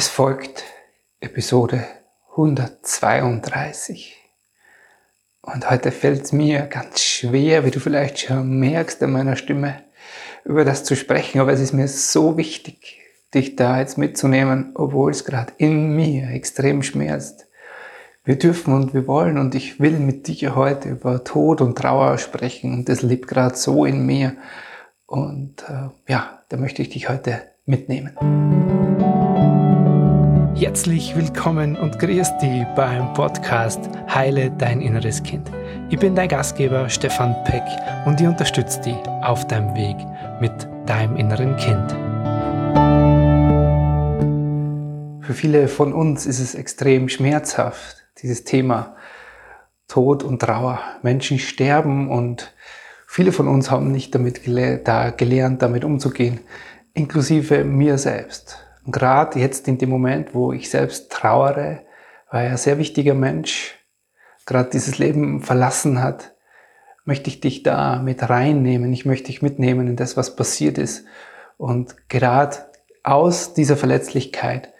Es folgt Episode 132. Und heute fällt es mir ganz schwer, wie du vielleicht schon merkst an meiner Stimme, über das zu sprechen. Aber es ist mir so wichtig, dich da jetzt mitzunehmen, obwohl es gerade in mir extrem schmerzt. Wir dürfen und wir wollen und ich will mit dir heute über Tod und Trauer sprechen und das lebt gerade so in mir. Und äh, ja, da möchte ich dich heute mitnehmen. Herzlich willkommen und grüß dich beim Podcast Heile dein inneres Kind. Ich bin dein Gastgeber Stefan Peck und ich unterstütze dich auf deinem Weg mit deinem inneren Kind. Für viele von uns ist es extrem schmerzhaft, dieses Thema Tod und Trauer. Menschen sterben und viele von uns haben nicht damit gele da gelernt, damit umzugehen, inklusive mir selbst. Gerade jetzt in dem Moment, wo ich selbst trauere, weil ein sehr wichtiger Mensch gerade dieses Leben verlassen hat, möchte ich dich da mit reinnehmen. Ich möchte dich mitnehmen in das, was passiert ist. Und gerade aus dieser Verletzlichkeit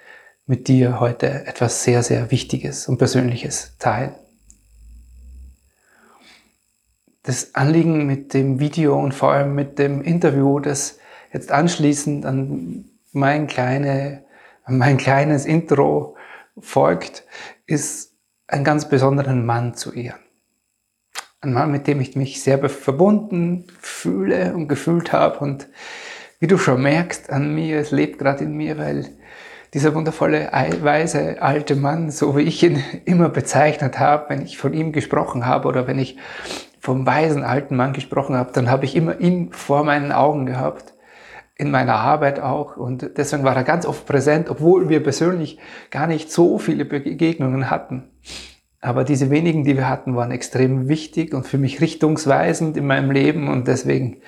mit dir heute etwas sehr, sehr Wichtiges und Persönliches teilen. Das Anliegen mit dem Video und vor allem mit dem Interview, das jetzt anschließend an mein, kleine, mein kleines Intro folgt, ist einen ganz besonderen Mann zu ehren. Ein Mann, mit dem ich mich sehr verbunden fühle und gefühlt habe. Und wie du schon merkst an mir, es lebt gerade in mir, weil dieser wundervolle, weise alte Mann, so wie ich ihn immer bezeichnet habe, wenn ich von ihm gesprochen habe oder wenn ich vom weisen alten Mann gesprochen habe, dann habe ich immer ihn vor meinen Augen gehabt in meiner Arbeit auch. Und deswegen war er ganz oft präsent, obwohl wir persönlich gar nicht so viele Begegnungen hatten. Aber diese wenigen, die wir hatten, waren extrem wichtig und für mich richtungsweisend in meinem Leben. Und deswegen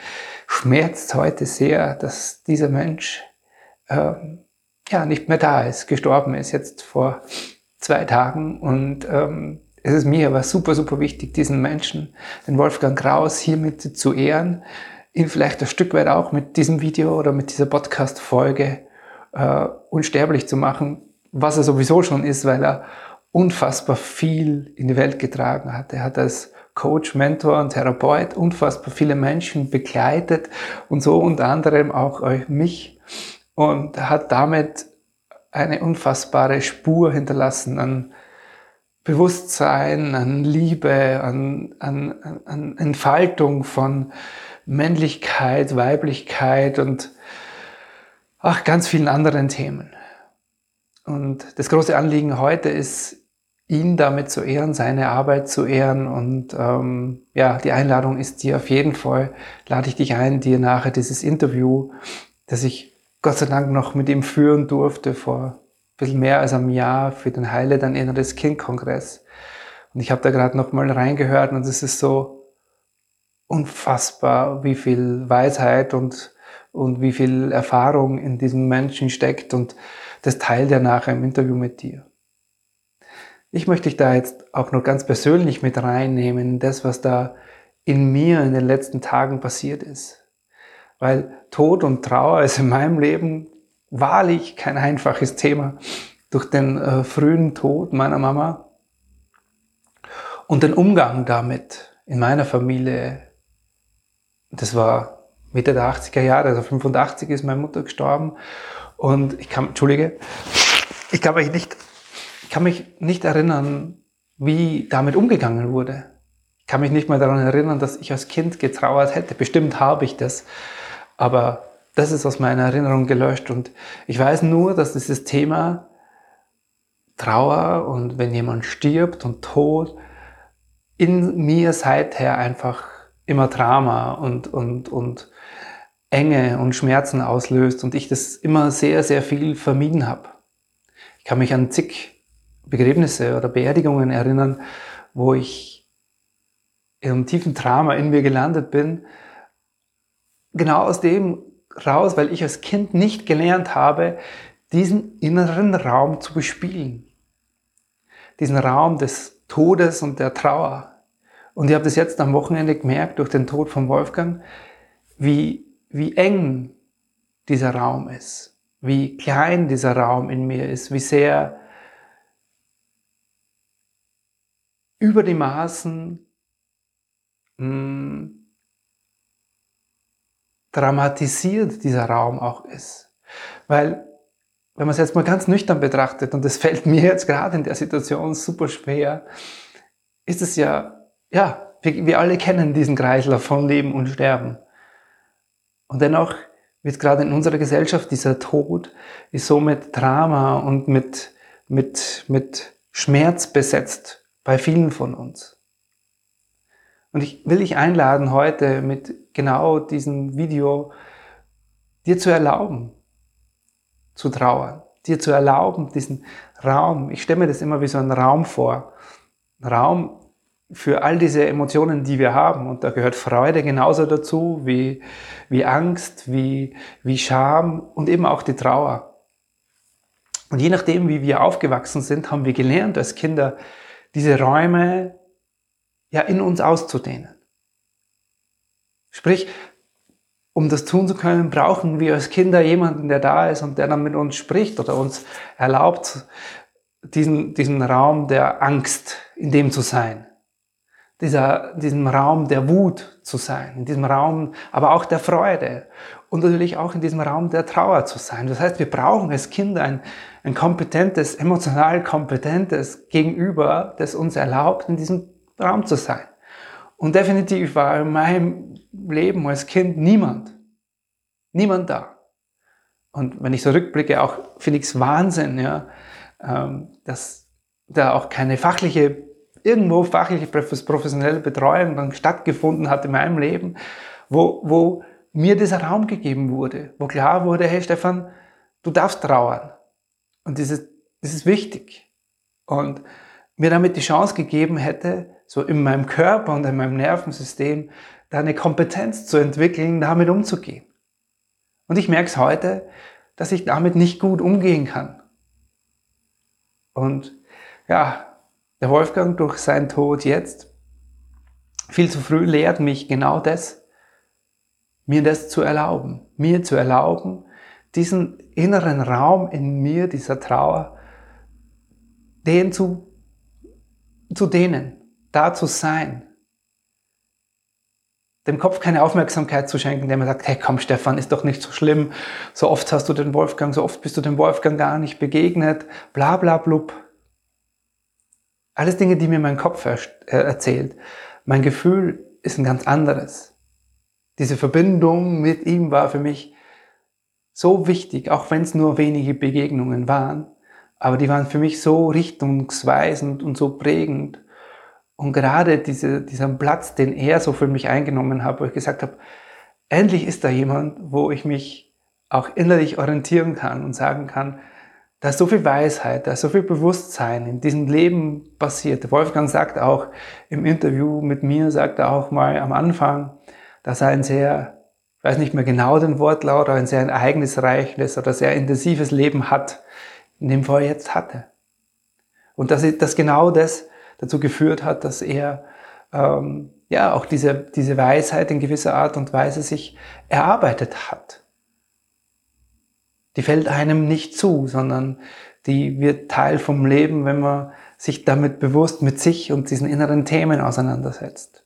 schmerzt heute sehr, dass dieser Mensch äh, ja nicht mehr da ist, gestorben ist jetzt vor zwei Tagen. Und ähm, es ist mir aber super, super wichtig, diesen Menschen, den Wolfgang Kraus, hiermit zu ehren ihn vielleicht ein Stück weit auch mit diesem Video oder mit dieser Podcast-Folge äh, unsterblich zu machen, was er sowieso schon ist, weil er unfassbar viel in die Welt getragen hat. Er hat als Coach, Mentor und Therapeut unfassbar viele Menschen begleitet und so unter anderem auch mich und hat damit eine unfassbare Spur hinterlassen an Bewusstsein, an Liebe, an, an, an Entfaltung von Männlichkeit, Weiblichkeit und ach, ganz vielen anderen Themen. Und das große Anliegen heute ist, ihn damit zu ehren, seine Arbeit zu ehren. Und ähm, ja, die Einladung ist dir auf jeden Fall, lade ich dich ein, dir nachher dieses Interview, das ich Gott sei Dank noch mit ihm führen durfte vor ein bisschen mehr als einem Jahr für den Heile dein inneres Kind-Kongress. Und ich habe da gerade noch mal reingehört und es ist so, unfassbar, wie viel Weisheit und, und wie viel Erfahrung in diesem Menschen steckt und das teilt er nachher im Interview mit dir. Ich möchte dich da jetzt auch noch ganz persönlich mit reinnehmen in das, was da in mir in den letzten Tagen passiert ist. Weil Tod und Trauer ist in meinem Leben wahrlich kein einfaches Thema. Durch den äh, frühen Tod meiner Mama und den Umgang damit in meiner Familie das war Mitte der 80er Jahre, also 85 ist meine Mutter gestorben. Und ich kann, entschuldige, ich kann mich nicht, ich kann mich nicht erinnern, wie damit umgegangen wurde. Ich kann mich nicht mal daran erinnern, dass ich als Kind getrauert hätte. Bestimmt habe ich das. Aber das ist aus meiner Erinnerung gelöscht. Und ich weiß nur, dass dieses Thema Trauer und wenn jemand stirbt und Tod in mir seither einfach immer Drama und, und, und Enge und Schmerzen auslöst und ich das immer sehr, sehr viel vermieden habe. Ich kann mich an zig Begräbnisse oder Beerdigungen erinnern, wo ich in einem tiefen Drama in mir gelandet bin, genau aus dem raus, weil ich als Kind nicht gelernt habe, diesen inneren Raum zu bespielen. Diesen Raum des Todes und der Trauer. Und ich habe das jetzt am Wochenende gemerkt, durch den Tod von Wolfgang, wie, wie eng dieser Raum ist. wie klein dieser Raum in mir ist, wie sehr über die Maßen hm, dramatisiert dieser Raum auch ist. Weil, wenn man es jetzt mal ganz nüchtern betrachtet, und das fällt mir jetzt gerade in der Situation super schwer, ist es ja, ja, wir, wir alle kennen diesen Kreislauf von Leben und Sterben. Und dennoch wird gerade in unserer Gesellschaft dieser Tod ist so mit Drama und mit, mit, mit Schmerz besetzt bei vielen von uns. Und ich will dich einladen, heute mit genau diesem Video dir zu erlauben, zu trauern, dir zu erlauben, diesen Raum, ich stelle mir das immer wie so einen Raum vor, Raum für all diese Emotionen, die wir haben. Und da gehört Freude genauso dazu wie, wie Angst, wie, wie Scham und eben auch die Trauer. Und je nachdem, wie wir aufgewachsen sind, haben wir gelernt als Kinder, diese Räume ja in uns auszudehnen. Sprich, um das tun zu können, brauchen wir als Kinder jemanden, der da ist und der dann mit uns spricht oder uns erlaubt, diesen, diesen Raum der Angst in dem zu sein dieser, diesem Raum der Wut zu sein, in diesem Raum aber auch der Freude und natürlich auch in diesem Raum der Trauer zu sein. Das heißt, wir brauchen als Kinder ein, ein kompetentes, emotional kompetentes Gegenüber, das uns erlaubt, in diesem Raum zu sein. Und definitiv war in meinem Leben als Kind niemand, niemand da. Und wenn ich so rückblicke, auch finde ich es Wahnsinn, ja, ähm, dass da auch keine fachliche irgendwo fachliche, professionelle Betreuung dann stattgefunden hat in meinem Leben, wo, wo mir dieser Raum gegeben wurde, wo klar wurde, hey Stefan, du darfst trauern. Und das ist, das ist wichtig. Und mir damit die Chance gegeben hätte, so in meinem Körper und in meinem Nervensystem, da eine Kompetenz zu entwickeln, damit umzugehen. Und ich merke es heute, dass ich damit nicht gut umgehen kann. Und ja, der Wolfgang durch seinen Tod jetzt viel zu früh lehrt mich genau das, mir das zu erlauben, mir zu erlauben, diesen inneren Raum in mir, dieser Trauer, den zu, zu dehnen, da zu sein, dem Kopf keine Aufmerksamkeit zu schenken, der mir sagt, hey komm Stefan, ist doch nicht so schlimm, so oft hast du den Wolfgang, so oft bist du dem Wolfgang gar nicht begegnet, bla bla blub. Alles Dinge, die mir mein Kopf er äh, erzählt. Mein Gefühl ist ein ganz anderes. Diese Verbindung mit ihm war für mich so wichtig, auch wenn es nur wenige Begegnungen waren. Aber die waren für mich so richtungsweisend und so prägend. Und gerade diese, dieser Platz, den er so für mich eingenommen hat, wo ich gesagt habe, endlich ist da jemand, wo ich mich auch innerlich orientieren kann und sagen kann, da ist so viel Weisheit, da ist so viel Bewusstsein in diesem Leben passiert. Wolfgang sagt auch im Interview mit mir, sagt er auch mal am Anfang, dass er ein sehr, ich weiß nicht mehr genau den Wortlaut, aber ein sehr ereignisreiches oder sehr intensives Leben hat, in dem er jetzt hatte. Und dass, dass genau das dazu geführt hat, dass er ähm, ja auch diese, diese Weisheit in gewisser Art und Weise sich erarbeitet hat die fällt einem nicht zu, sondern die wird Teil vom Leben, wenn man sich damit bewusst mit sich und diesen inneren Themen auseinandersetzt.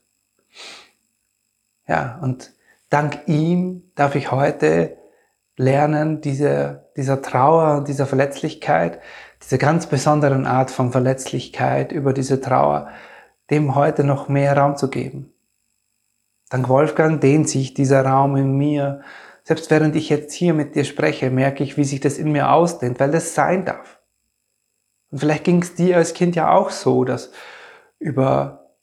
Ja, und dank ihm darf ich heute lernen, diese, dieser Trauer und dieser Verletzlichkeit, diese ganz besonderen Art von Verletzlichkeit über diese Trauer, dem heute noch mehr Raum zu geben. Dank Wolfgang dehnt sich dieser Raum in mir selbst während ich jetzt hier mit dir spreche, merke ich, wie sich das in mir ausdehnt, weil das sein darf. Und vielleicht ging es dir als Kind ja auch so, dass über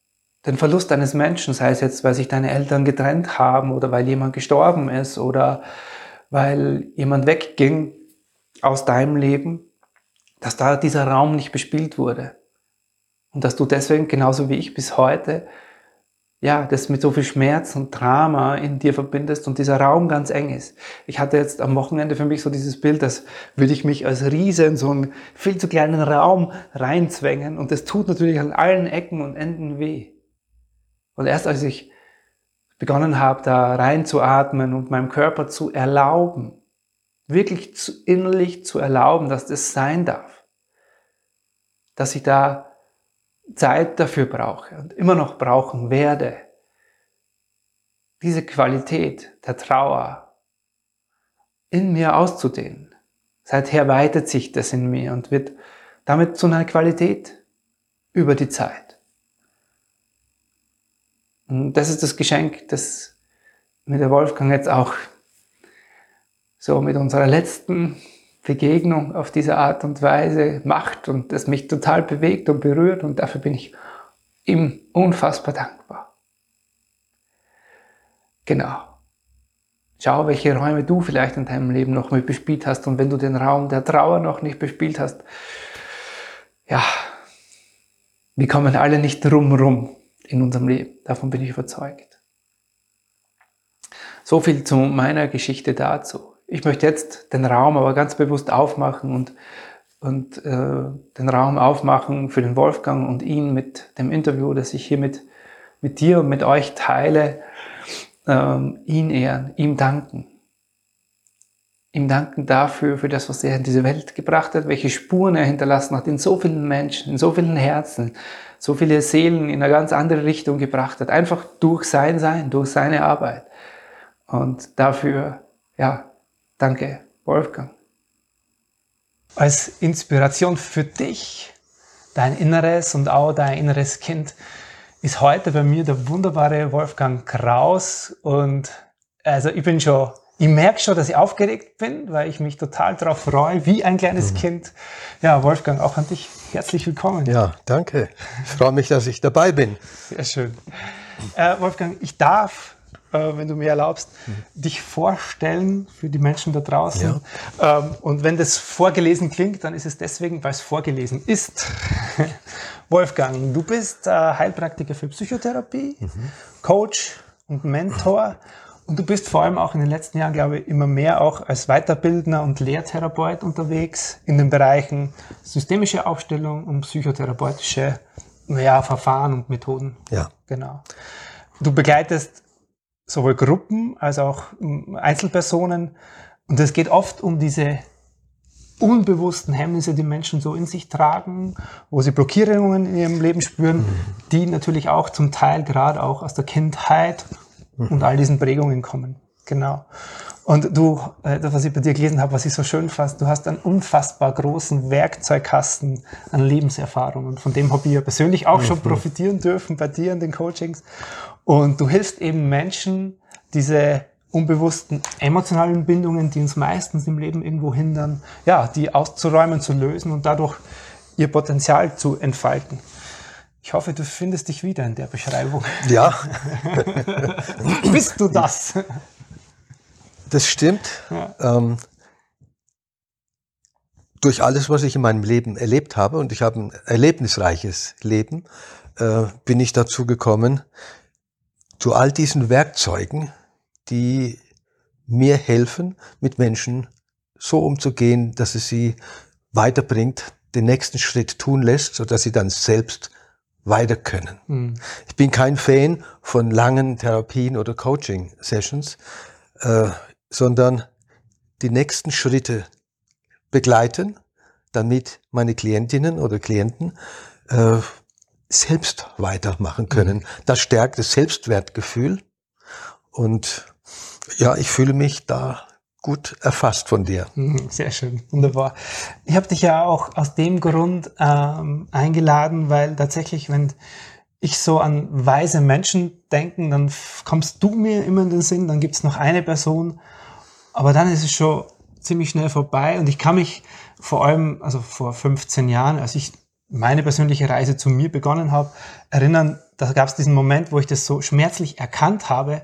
den Verlust eines Menschen, sei es jetzt, weil sich deine Eltern getrennt haben oder weil jemand gestorben ist oder weil jemand wegging aus deinem Leben, dass da dieser Raum nicht bespielt wurde. Und dass du deswegen, genauso wie ich bis heute, ja, das mit so viel Schmerz und Drama in dir verbindest und dieser Raum ganz eng ist. Ich hatte jetzt am Wochenende für mich so dieses Bild, dass würde ich mich als Riese in so einen viel zu kleinen Raum reinzwängen und das tut natürlich an allen Ecken und Enden weh. Und erst als ich begonnen habe, da reinzuatmen und meinem Körper zu erlauben, wirklich zu, innerlich zu erlauben, dass das sein darf. Dass ich da Zeit dafür brauche und immer noch brauchen werde. Diese Qualität der Trauer in mir auszudehnen. Seither weitet sich das in mir und wird damit zu einer Qualität über die Zeit. Und das ist das Geschenk, das mir der Wolfgang jetzt auch so mit unserer letzten Begegnung auf diese Art und Weise macht und das mich total bewegt und berührt und dafür bin ich ihm unfassbar dankbar. Genau. Schau, welche Räume du vielleicht in deinem Leben noch mit bespielt hast und wenn du den Raum der Trauer noch nicht bespielt hast, ja, wir kommen alle nicht drumrum in unserem Leben. Davon bin ich überzeugt. So viel zu meiner Geschichte dazu ich möchte jetzt den Raum aber ganz bewusst aufmachen und, und äh, den Raum aufmachen für den Wolfgang und ihn mit dem Interview, das ich hier mit, mit dir und mit euch teile, ähm, ihn ehren, ihm danken. Ihm danken dafür, für das, was er in diese Welt gebracht hat, welche Spuren er hinterlassen hat in so vielen Menschen, in so vielen Herzen, so viele Seelen in eine ganz andere Richtung gebracht hat, einfach durch sein Sein, durch seine Arbeit. Und dafür, ja, Danke, Wolfgang. Als Inspiration für dich, dein Inneres und auch dein inneres Kind, ist heute bei mir der wunderbare Wolfgang Kraus. Und also ich bin schon, ich merke schon, dass ich aufgeregt bin, weil ich mich total darauf freue, wie ein kleines mhm. Kind. Ja, Wolfgang, auch an dich herzlich willkommen. Ja, danke. Ich freue mich, dass ich dabei bin. Sehr schön. Äh, Wolfgang, ich darf wenn du mir erlaubst, mhm. dich vorstellen für die Menschen da draußen. Ja. Ähm, und wenn das vorgelesen klingt, dann ist es deswegen, weil es vorgelesen ist. Wolfgang, du bist äh, Heilpraktiker für Psychotherapie, mhm. Coach und Mentor. Und du bist vor allem auch in den letzten Jahren, glaube ich, immer mehr auch als Weiterbildner und Lehrtherapeut unterwegs in den Bereichen systemische Aufstellung und psychotherapeutische ja, Verfahren und Methoden. Ja. Genau. Du begleitest sowohl Gruppen als auch hm, Einzelpersonen. Und es geht oft um diese unbewussten Hemmnisse, die Menschen so in sich tragen, wo sie Blockierungen in ihrem Leben spüren, mhm. die natürlich auch zum Teil gerade auch aus der Kindheit mhm. und all diesen Prägungen kommen. Genau. Und du, äh, das, was ich bei dir gelesen habe, was ich so schön fand, du hast einen unfassbar großen Werkzeugkasten an Lebenserfahrungen. Von dem habe ich ja persönlich auch mhm. schon profitieren dürfen bei dir in den Coachings. Und du hilfst eben Menschen, diese unbewussten emotionalen Bindungen, die uns meistens im Leben irgendwo hindern, ja, die auszuräumen, zu lösen und dadurch ihr Potenzial zu entfalten. Ich hoffe, du findest dich wieder in der Beschreibung. Ja. Bist du das? Das stimmt. Ja. Ähm, durch alles, was ich in meinem Leben erlebt habe, und ich habe ein erlebnisreiches Leben, äh, bin ich dazu gekommen, zu all diesen Werkzeugen, die mir helfen, mit Menschen so umzugehen, dass es sie weiterbringt, den nächsten Schritt tun lässt, sodass sie dann selbst weiter können. Mhm. Ich bin kein Fan von langen Therapien oder Coaching-Sessions, äh, sondern die nächsten Schritte begleiten, damit meine Klientinnen oder Klienten äh, selbst weitermachen können. Mhm. Das stärkt das Selbstwertgefühl und ja, ich fühle mich da gut erfasst von dir. Mhm, sehr schön, wunderbar. Ich habe dich ja auch aus dem Grund ähm, eingeladen, weil tatsächlich, wenn ich so an weise Menschen denke, dann kommst du mir immer in den Sinn, dann gibt es noch eine Person, aber dann ist es schon ziemlich schnell vorbei und ich kann mich vor allem, also vor 15 Jahren, als ich meine persönliche Reise zu mir begonnen habe, erinnern, da gab es diesen Moment, wo ich das so schmerzlich erkannt habe,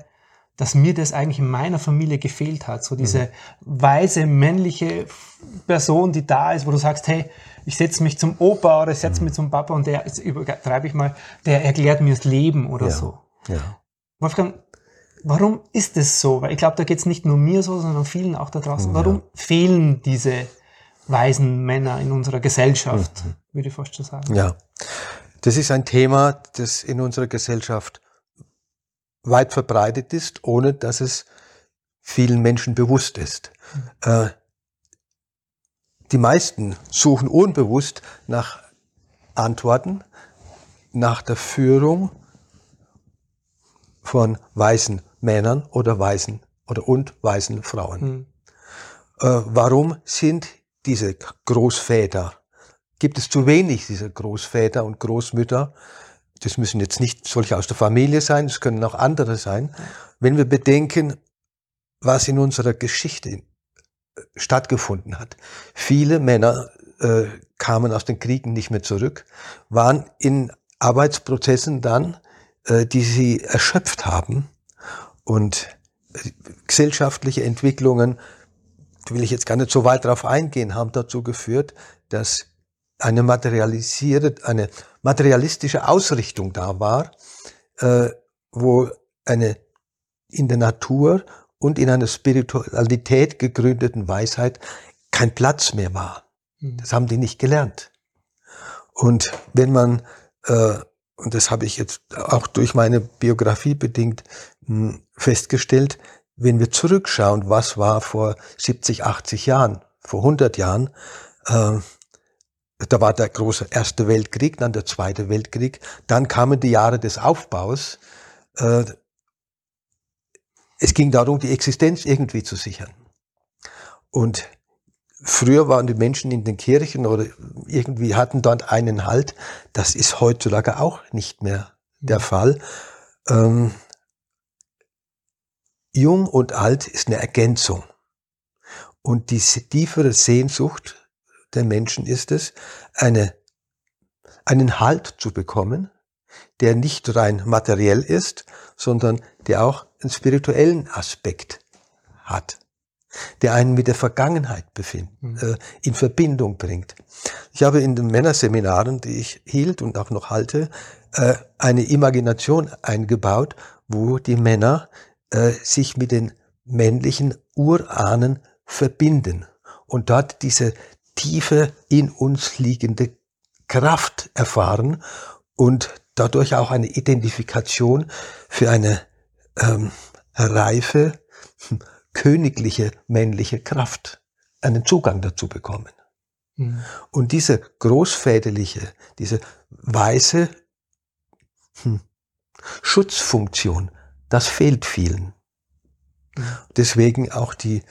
dass mir das eigentlich in meiner Familie gefehlt hat. So diese mhm. weise männliche Person, die da ist, wo du sagst, hey, ich setze mich zum Opa oder ich setze mich zum Papa und der, jetzt übertreibe ich mal, der erklärt mir das Leben oder ja. so. Ja. Wolfgang, warum ist es so? Weil ich glaube, da geht es nicht nur mir so, sondern vielen auch da draußen. Warum ja. fehlen diese weisen Männer in unserer Gesellschaft, mhm. würde ich fast schon sagen. Ja, das ist ein Thema, das in unserer Gesellschaft weit verbreitet ist, ohne dass es vielen Menschen bewusst ist. Mhm. Äh, die meisten suchen unbewusst nach Antworten, nach der Führung von weißen Männern oder weißen oder und weißen Frauen. Mhm. Äh, warum sind diese Großväter, gibt es zu wenig dieser Großväter und Großmütter? Das müssen jetzt nicht solche aus der Familie sein, es können auch andere sein. Wenn wir bedenken, was in unserer Geschichte äh, stattgefunden hat. Viele Männer äh, kamen aus den Kriegen nicht mehr zurück, waren in Arbeitsprozessen dann, äh, die sie erschöpft haben und äh, gesellschaftliche Entwicklungen, will ich jetzt gar nicht so weit drauf eingehen, haben dazu geführt, dass eine materialisierte, eine materialistische Ausrichtung da war, äh, wo eine in der Natur und in einer Spiritualität gegründeten Weisheit kein Platz mehr war. Mhm. Das haben die nicht gelernt. Und wenn man, äh, und das habe ich jetzt auch durch meine Biografie bedingt mh, hm, festgestellt, wenn wir zurückschauen, was war vor 70, 80 Jahren, vor 100 Jahren, äh, da war der große Erste Weltkrieg, dann der Zweite Weltkrieg, dann kamen die Jahre des Aufbaus. Äh, es ging darum, die Existenz irgendwie zu sichern. Und früher waren die Menschen in den Kirchen oder irgendwie hatten dort einen Halt. Das ist heutzutage auch nicht mehr der mhm. Fall. Ähm, jung und alt ist eine Ergänzung. Und diese tiefere Sehnsucht der Menschen ist es, eine, einen Halt zu bekommen, der nicht rein materiell ist, sondern der auch einen spirituellen Aspekt hat, der einen mit der Vergangenheit befind, mhm. äh, in Verbindung bringt. Ich habe in den Männerseminaren, die ich hielt und auch noch halte, äh, eine Imagination eingebaut, wo die Männer äh, sich mit den männlichen Urahnen verbinden und dort diese tiefe in uns liegende Kraft erfahren und dadurch auch eine Identifikation für eine ähm, reife, königliche männliche Kraft, einen Zugang dazu bekommen. Mhm. Und diese großväterliche, diese weiße hm, Schutzfunktion, das fehlt vielen. Deswegen auch die,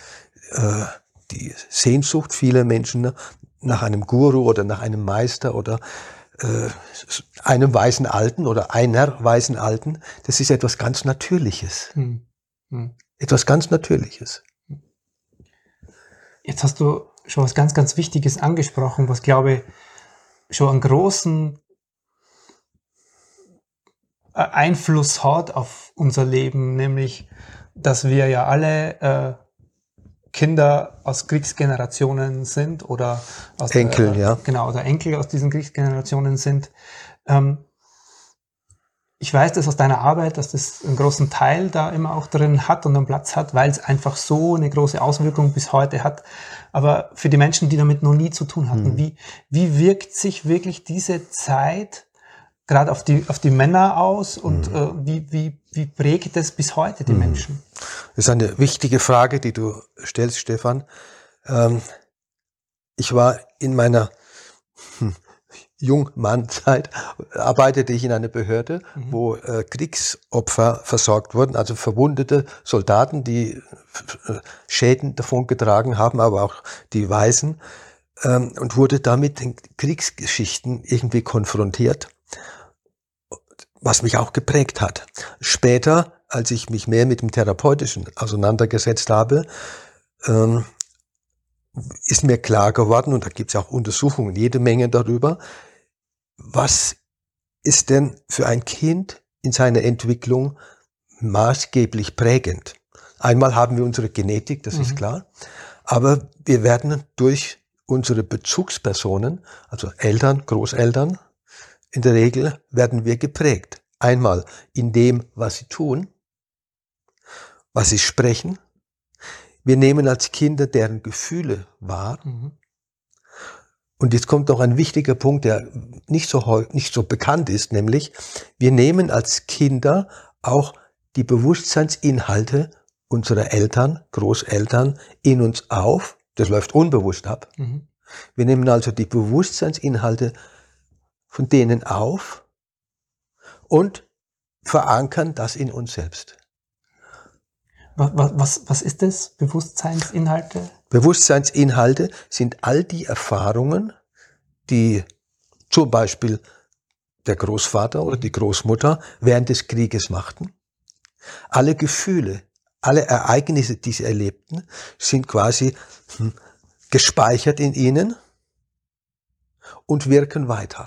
äh, die Sehnsucht vieler Menschen nach einem Guru oder nach einem Meister oder äh, einem weißen Alten oder einer weißen Alten, das ist etwas ganz Natürliches. Hm. Hm. Etwas ganz Natürliches. Jetzt hast du schon was ganz, ganz Wichtiges angesprochen, was glaube ich schon einen großen Einfluss hat auf unser Leben, nämlich, dass wir ja alle äh, Kinder aus Kriegsgenerationen sind oder aus Enkel, der, ja. Genau, oder Enkel aus diesen Kriegsgenerationen sind. Ähm, ich weiß das aus deiner Arbeit, dass das einen großen Teil da immer auch drin hat und einen Platz hat, weil es einfach so eine große Auswirkung bis heute hat. Aber für die Menschen, die damit noch nie zu tun hatten, mhm. wie, wie wirkt sich wirklich diese Zeit gerade auf die, auf die Männer aus und mhm. äh, wie, wie, wie prägt es bis heute die mhm. Menschen? Das ist eine wichtige Frage, die du stellst, Stefan. Ähm, ich war in meiner hm, Jungmannzeit, arbeitete ich in einer Behörde, mhm. wo äh, Kriegsopfer versorgt wurden, also verwundete Soldaten, die äh, Schäden davon getragen haben, aber auch die Weißen, ähm, und wurde damit den Kriegsgeschichten irgendwie konfrontiert was mich auch geprägt hat. Später, als ich mich mehr mit dem Therapeutischen auseinandergesetzt habe, ähm, ist mir klar geworden, und da gibt es auch Untersuchungen, jede Menge darüber, was ist denn für ein Kind in seiner Entwicklung maßgeblich prägend? Einmal haben wir unsere Genetik, das mhm. ist klar, aber wir werden durch unsere Bezugspersonen, also Eltern, Großeltern, in der Regel werden wir geprägt. Einmal in dem, was sie tun, was sie sprechen. Wir nehmen als Kinder deren Gefühle wahr. Mhm. Und jetzt kommt noch ein wichtiger Punkt, der nicht so, nicht so bekannt ist, nämlich wir nehmen als Kinder auch die Bewusstseinsinhalte unserer Eltern, Großeltern in uns auf. Das läuft unbewusst ab. Mhm. Wir nehmen also die Bewusstseinsinhalte von denen auf und verankern das in uns selbst. Was, was, was ist das? Bewusstseinsinhalte? Bewusstseinsinhalte sind all die Erfahrungen, die zum Beispiel der Großvater oder die Großmutter während des Krieges machten. Alle Gefühle, alle Ereignisse, die sie erlebten, sind quasi hm, gespeichert in ihnen und wirken weiter.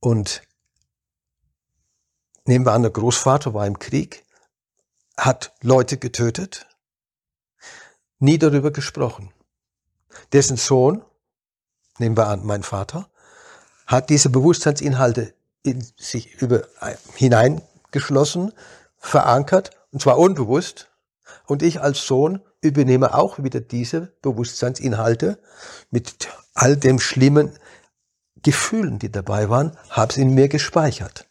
Und nehmen wir an, der Großvater war im Krieg, hat Leute getötet, nie darüber gesprochen. Dessen Sohn, nehmen wir an, mein Vater, hat diese Bewusstseinsinhalte in sich über, hineingeschlossen, verankert, und zwar unbewusst. Und ich als Sohn übernehme auch wieder diese Bewusstseinsinhalte mit all dem schlimmen Gefühlen, die dabei waren, habe sie in mir gespeichert.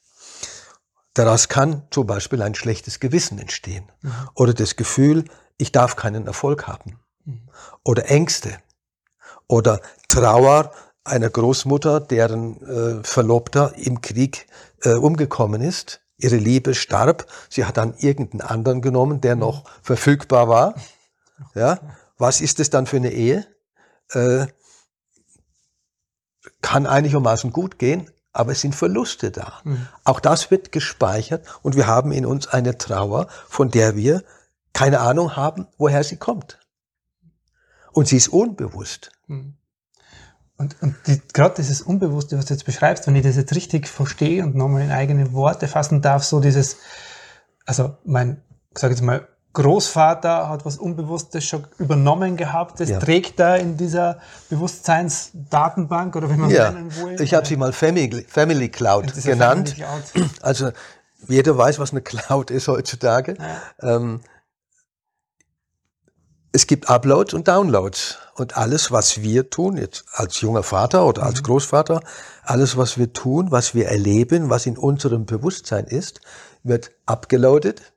Daraus kann zum Beispiel ein schlechtes Gewissen entstehen mhm. oder das Gefühl, ich darf keinen Erfolg haben mhm. oder Ängste oder Trauer einer Großmutter, deren äh, Verlobter im Krieg äh, umgekommen ist. Ihre Liebe starb. Sie hat dann irgendeinen anderen genommen, der noch verfügbar war. Ja, was ist es dann für eine Ehe? Äh, kann einigermaßen gut gehen, aber es sind Verluste da. Mhm. Auch das wird gespeichert und wir haben in uns eine Trauer, von der wir keine Ahnung haben, woher sie kommt. Und sie ist unbewusst. Mhm. Und, und die, gerade dieses Unbewusste, was du jetzt beschreibst, wenn ich das jetzt richtig verstehe und nochmal in eigene Worte fassen darf, so dieses, also mein, sag jetzt mal, Großvater hat was Unbewusstes schon übernommen gehabt, das ja. trägt er in dieser Bewusstseinsdatenbank oder wie man ja. nennen will. Ich habe sie mal Family, Family Cloud genannt. Family Cloud. Also jeder weiß, was eine Cloud ist heutzutage. Ja. Ähm, es gibt Uploads und Downloads. Und alles, was wir tun, jetzt als junger Vater oder als mhm. Großvater, alles, was wir tun, was wir erleben, was in unserem Bewusstsein ist, wird abgeloadet.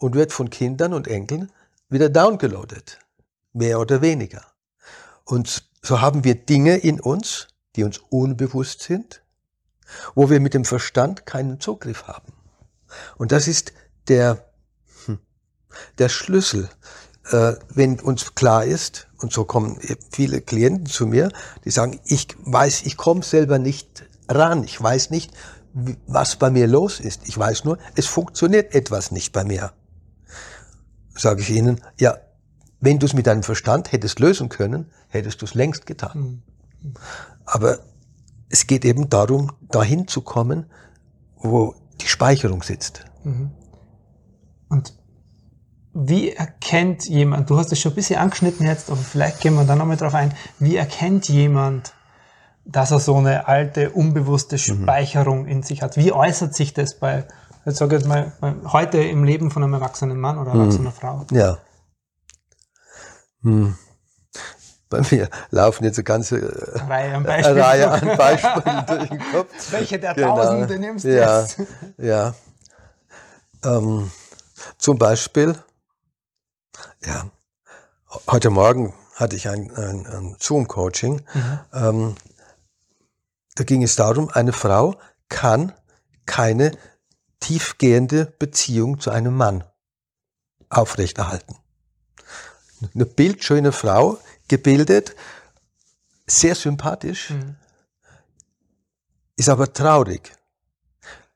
Und wird von Kindern und Enkeln wieder downgeloadet. Mehr oder weniger. Und so haben wir Dinge in uns, die uns unbewusst sind, wo wir mit dem Verstand keinen Zugriff haben. Und das ist der, hm, der Schlüssel äh, wenn uns klar ist, und so kommen viele Klienten zu mir, die sagen, ich weiß, ich komme selber nicht ran, ich weiß nicht, was bei mir los ist. Ich weiß nur, es funktioniert etwas nicht bei mir. Sage ich ihnen, ja, wenn du es mit deinem Verstand hättest lösen können, hättest du es längst getan. Mhm. Aber es geht eben darum, dahin zu kommen, wo die Speicherung sitzt. Mhm. Und wie erkennt jemand, du hast es schon ein bisschen angeschnitten jetzt, aber vielleicht gehen wir da nochmal drauf ein, wie erkennt jemand, dass er so eine alte, unbewusste mhm. Speicherung mhm. in sich hat? Wie äußert sich das bei, jetzt sage ich jetzt mal, heute im Leben von einem erwachsenen Mann oder erwachsener mhm. Frau? Ja. Hm. Bei mir laufen jetzt eine ganze Reihe an Beispielen, Reihe an Beispielen durch den Kopf. Welche der genau. Tausende nimmst du ja, jetzt? Ja. Ähm, zum Beispiel ja, heute Morgen hatte ich ein, ein, ein Zoom-Coaching. Mhm. Ähm, da ging es darum, eine Frau kann keine tiefgehende Beziehung zu einem Mann aufrechterhalten. Eine bildschöne Frau, gebildet, sehr sympathisch, mhm. ist aber traurig,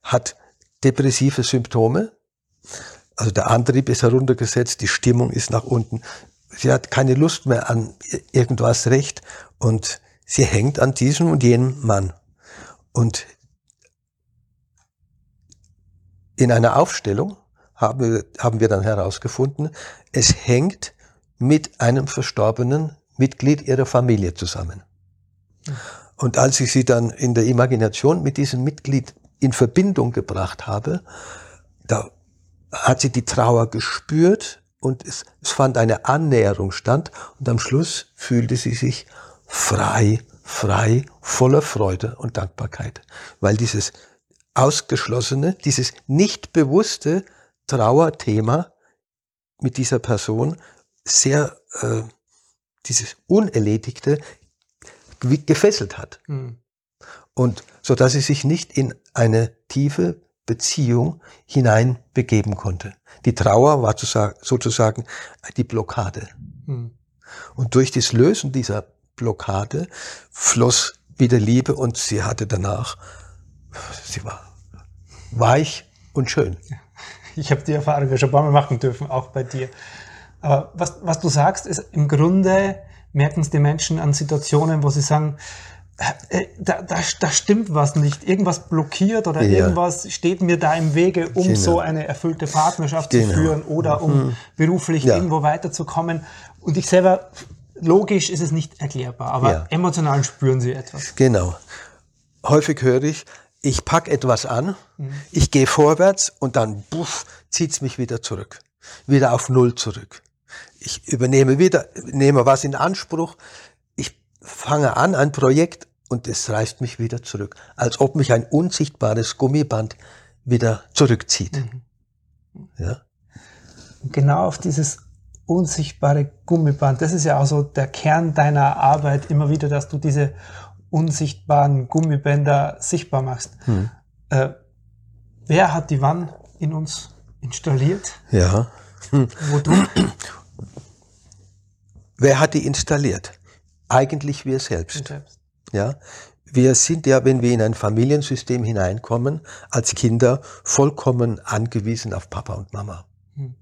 hat depressive Symptome, also der Antrieb ist heruntergesetzt, die Stimmung ist nach unten. Sie hat keine Lust mehr an irgendwas recht und sie hängt an diesem und jenem Mann. Und in einer Aufstellung haben wir, haben wir dann herausgefunden, es hängt mit einem verstorbenen Mitglied ihrer Familie zusammen. Und als ich sie dann in der Imagination mit diesem Mitglied in Verbindung gebracht habe, da hat sie die Trauer gespürt und es, es fand eine Annäherung statt und am Schluss fühlte sie sich frei, frei, voller Freude und Dankbarkeit, weil dieses ausgeschlossene, dieses nicht bewusste Trauerthema mit dieser Person sehr äh, dieses Unerledigte gefesselt hat. Mhm. Und so dass sie sich nicht in eine tiefe Beziehung hinein begeben konnte. Die Trauer war sozusagen die Blockade. Mhm. Und durch das Lösen dieser Blockade floss wieder Liebe und sie hatte danach, sie war weich und schön. Ich habe die Erfahrung ja schon ein paar Mal machen dürfen, auch bei dir. Aber was, was du sagst, ist im Grunde merken es die Menschen an Situationen, wo sie sagen, äh, da, da, da stimmt was nicht, irgendwas blockiert oder ja. irgendwas steht mir da im Wege, um genau. so eine erfüllte Partnerschaft genau. zu führen oder um mhm. beruflich ja. irgendwo weiterzukommen. Und ich selber, logisch ist es nicht erklärbar, aber ja. emotional spüren sie etwas. Genau. Häufig höre ich, ich pack etwas an, mhm. ich gehe vorwärts und dann buff, zieht's mich wieder zurück, wieder auf Null zurück. Ich übernehme wieder, nehme was in Anspruch, ich fange an ein Projekt und es reißt mich wieder zurück, als ob mich ein unsichtbares Gummiband wieder zurückzieht. Mhm. Ja? Genau auf dieses unsichtbare Gummiband, das ist ja auch so der Kern deiner Arbeit immer wieder, dass du diese unsichtbaren Gummibänder sichtbar machst. Hm. Äh, wer hat die wann in uns installiert? Ja. Hm. Wo du? Wer hat die installiert? Eigentlich wir selbst. selbst. Ja. Wir sind ja, wenn wir in ein Familiensystem hineinkommen, als Kinder vollkommen angewiesen auf Papa und Mama. Hm.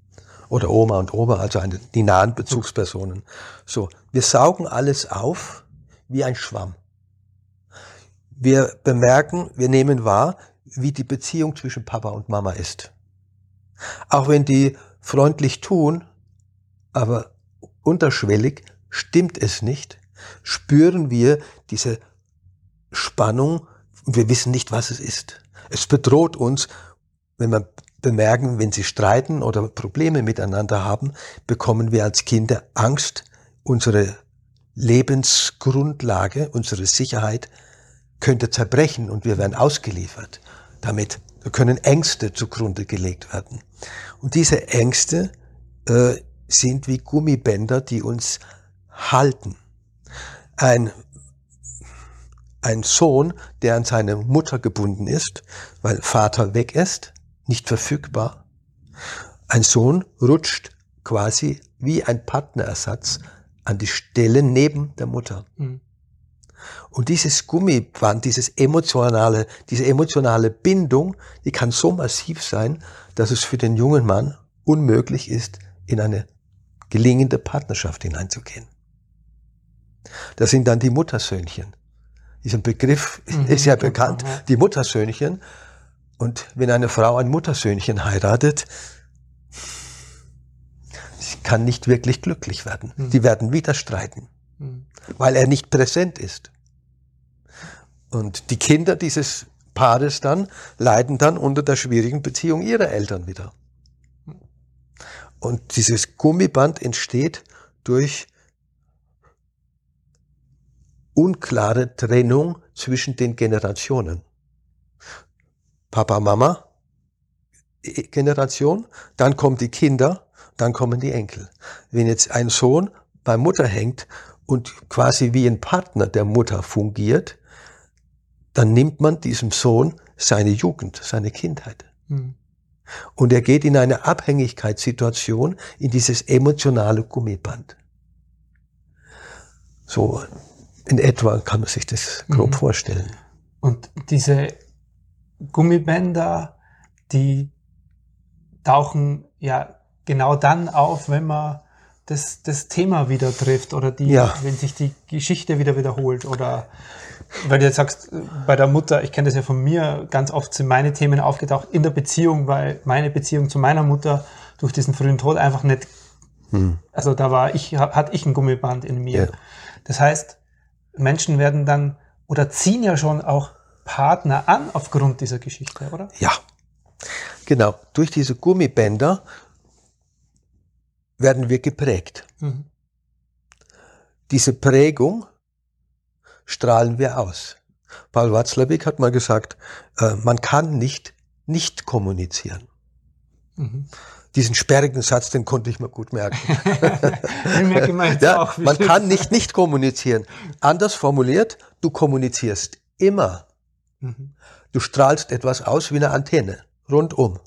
Oder Oma und Opa, also eine, die nahen Bezugspersonen. So. Wir saugen alles auf wie ein Schwamm. Wir bemerken, wir nehmen wahr, wie die Beziehung zwischen Papa und Mama ist. Auch wenn die freundlich tun, aber unterschwellig stimmt es nicht, spüren wir diese Spannung und wir wissen nicht, was es ist. Es bedroht uns, wenn wir bemerken, wenn sie streiten oder Probleme miteinander haben, bekommen wir als Kinder Angst, unsere Lebensgrundlage, unsere Sicherheit könnte zerbrechen und wir werden ausgeliefert. Damit können Ängste zugrunde gelegt werden. Und diese Ängste äh, sind wie Gummibänder, die uns halten. Ein, ein Sohn, der an seine Mutter gebunden ist, weil Vater weg ist, nicht verfügbar. Ein Sohn rutscht quasi wie ein Partnerersatz an die Stelle neben der Mutter. Mhm. Und dieses Gummiband, dieses emotionale, diese emotionale Bindung, die kann so massiv sein, dass es für den jungen Mann unmöglich ist, in eine gelingende Partnerschaft hineinzugehen. Das sind dann die Muttersöhnchen. Dieser Begriff mhm, ist ja bekannt, die Muttersöhnchen. Und wenn eine Frau ein Muttersöhnchen heiratet, sie kann nicht wirklich glücklich werden. Mhm. Die werden wieder streiten, mhm. weil er nicht präsent ist. Und die Kinder dieses Paares dann leiden dann unter der schwierigen Beziehung ihrer Eltern wieder. Und dieses Gummiband entsteht durch unklare Trennung zwischen den Generationen. Papa, Mama, Generation, dann kommen die Kinder, dann kommen die Enkel. Wenn jetzt ein Sohn bei Mutter hängt und quasi wie ein Partner der Mutter fungiert, dann nimmt man diesem Sohn seine Jugend, seine Kindheit. Mhm. Und er geht in eine Abhängigkeitssituation, in dieses emotionale Gummiband. So in etwa kann man sich das grob mhm. vorstellen. Und diese Gummibänder, die tauchen ja genau dann auf, wenn man das, das Thema wieder trifft oder die, ja. wenn sich die Geschichte wieder wiederholt oder weil du jetzt sagst, bei der Mutter, ich kenne das ja von mir, ganz oft sind meine Themen aufgetaucht in der Beziehung, weil meine Beziehung zu meiner Mutter durch diesen frühen Tod einfach nicht, hm. also da war ich, hatte ich ein Gummiband in mir. Ja. Das heißt, Menschen werden dann oder ziehen ja schon auch Partner an aufgrund dieser Geschichte, oder? Ja, genau. Durch diese Gummibänder werden wir geprägt. Mhm. Diese Prägung strahlen wir aus. Paul Watzlawick hat mal gesagt, äh, man kann nicht nicht kommunizieren. Mhm. Diesen sperrigen Satz, den konnte ich mir gut merken. Merke ja, auch. man kann nicht nicht kommunizieren. Anders formuliert, du kommunizierst immer. Mhm. Du strahlst etwas aus wie eine Antenne, rundum.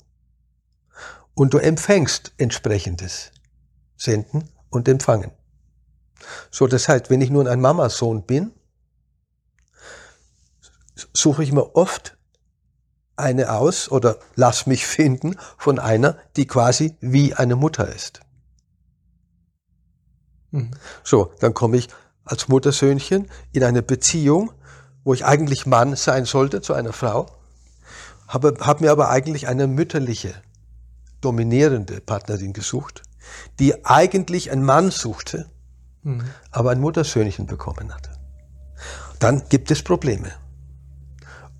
Und du empfängst entsprechendes. Senden und empfangen. So, das heißt, wenn ich nun ein Mamasohn bin, suche ich mir oft eine aus oder lass mich finden von einer, die quasi wie eine Mutter ist. Mhm. So, dann komme ich als Muttersöhnchen in eine Beziehung, wo ich eigentlich Mann sein sollte zu einer Frau, habe hab mir aber eigentlich eine mütterliche, dominierende Partnerin gesucht, die eigentlich einen Mann suchte, Mhm. aber ein Muttersöhnchen bekommen hatte. Dann gibt es Probleme.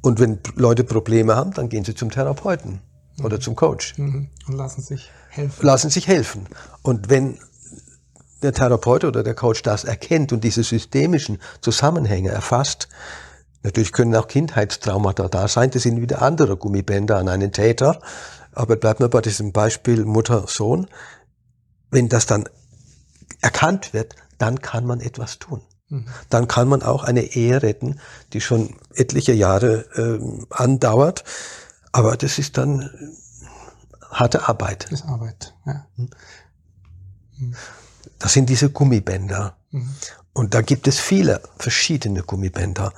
Und wenn Leute Probleme haben, dann gehen sie zum Therapeuten oder zum Coach. Mhm. Und lassen sich helfen. Lassen sich helfen. Und wenn der Therapeut oder der Coach das erkennt und diese systemischen Zusammenhänge erfasst, natürlich können auch Kindheitstraumata da sein, das sind wieder andere Gummibänder an einen Täter, aber bleibt mir bei diesem Beispiel Mutter-Sohn, wenn das dann erkannt wird, dann kann man etwas tun. Mhm. Dann kann man auch eine Ehe retten, die schon etliche Jahre ähm, andauert. Aber das ist dann äh, harte Arbeit. Das ist Arbeit. Ja. Das sind diese Gummibänder. Mhm. Und da gibt es viele verschiedene Gummibänder.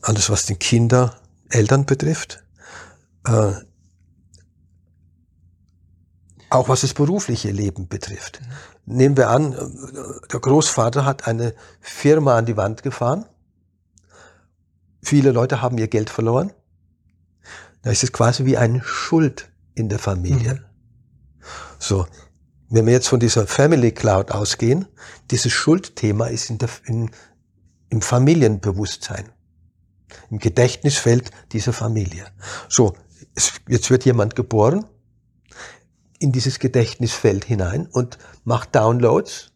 Alles, was den Kinder, Eltern betrifft. Äh, auch was das berufliche Leben betrifft. Nehmen wir an, der Großvater hat eine Firma an die Wand gefahren. Viele Leute haben ihr Geld verloren. Da ist es quasi wie eine Schuld in der Familie. So, wenn wir jetzt von dieser Family Cloud ausgehen, dieses Schuldthema ist in der, in, im Familienbewusstsein, im Gedächtnisfeld dieser Familie. So, es, jetzt wird jemand geboren in dieses Gedächtnisfeld hinein und macht Downloads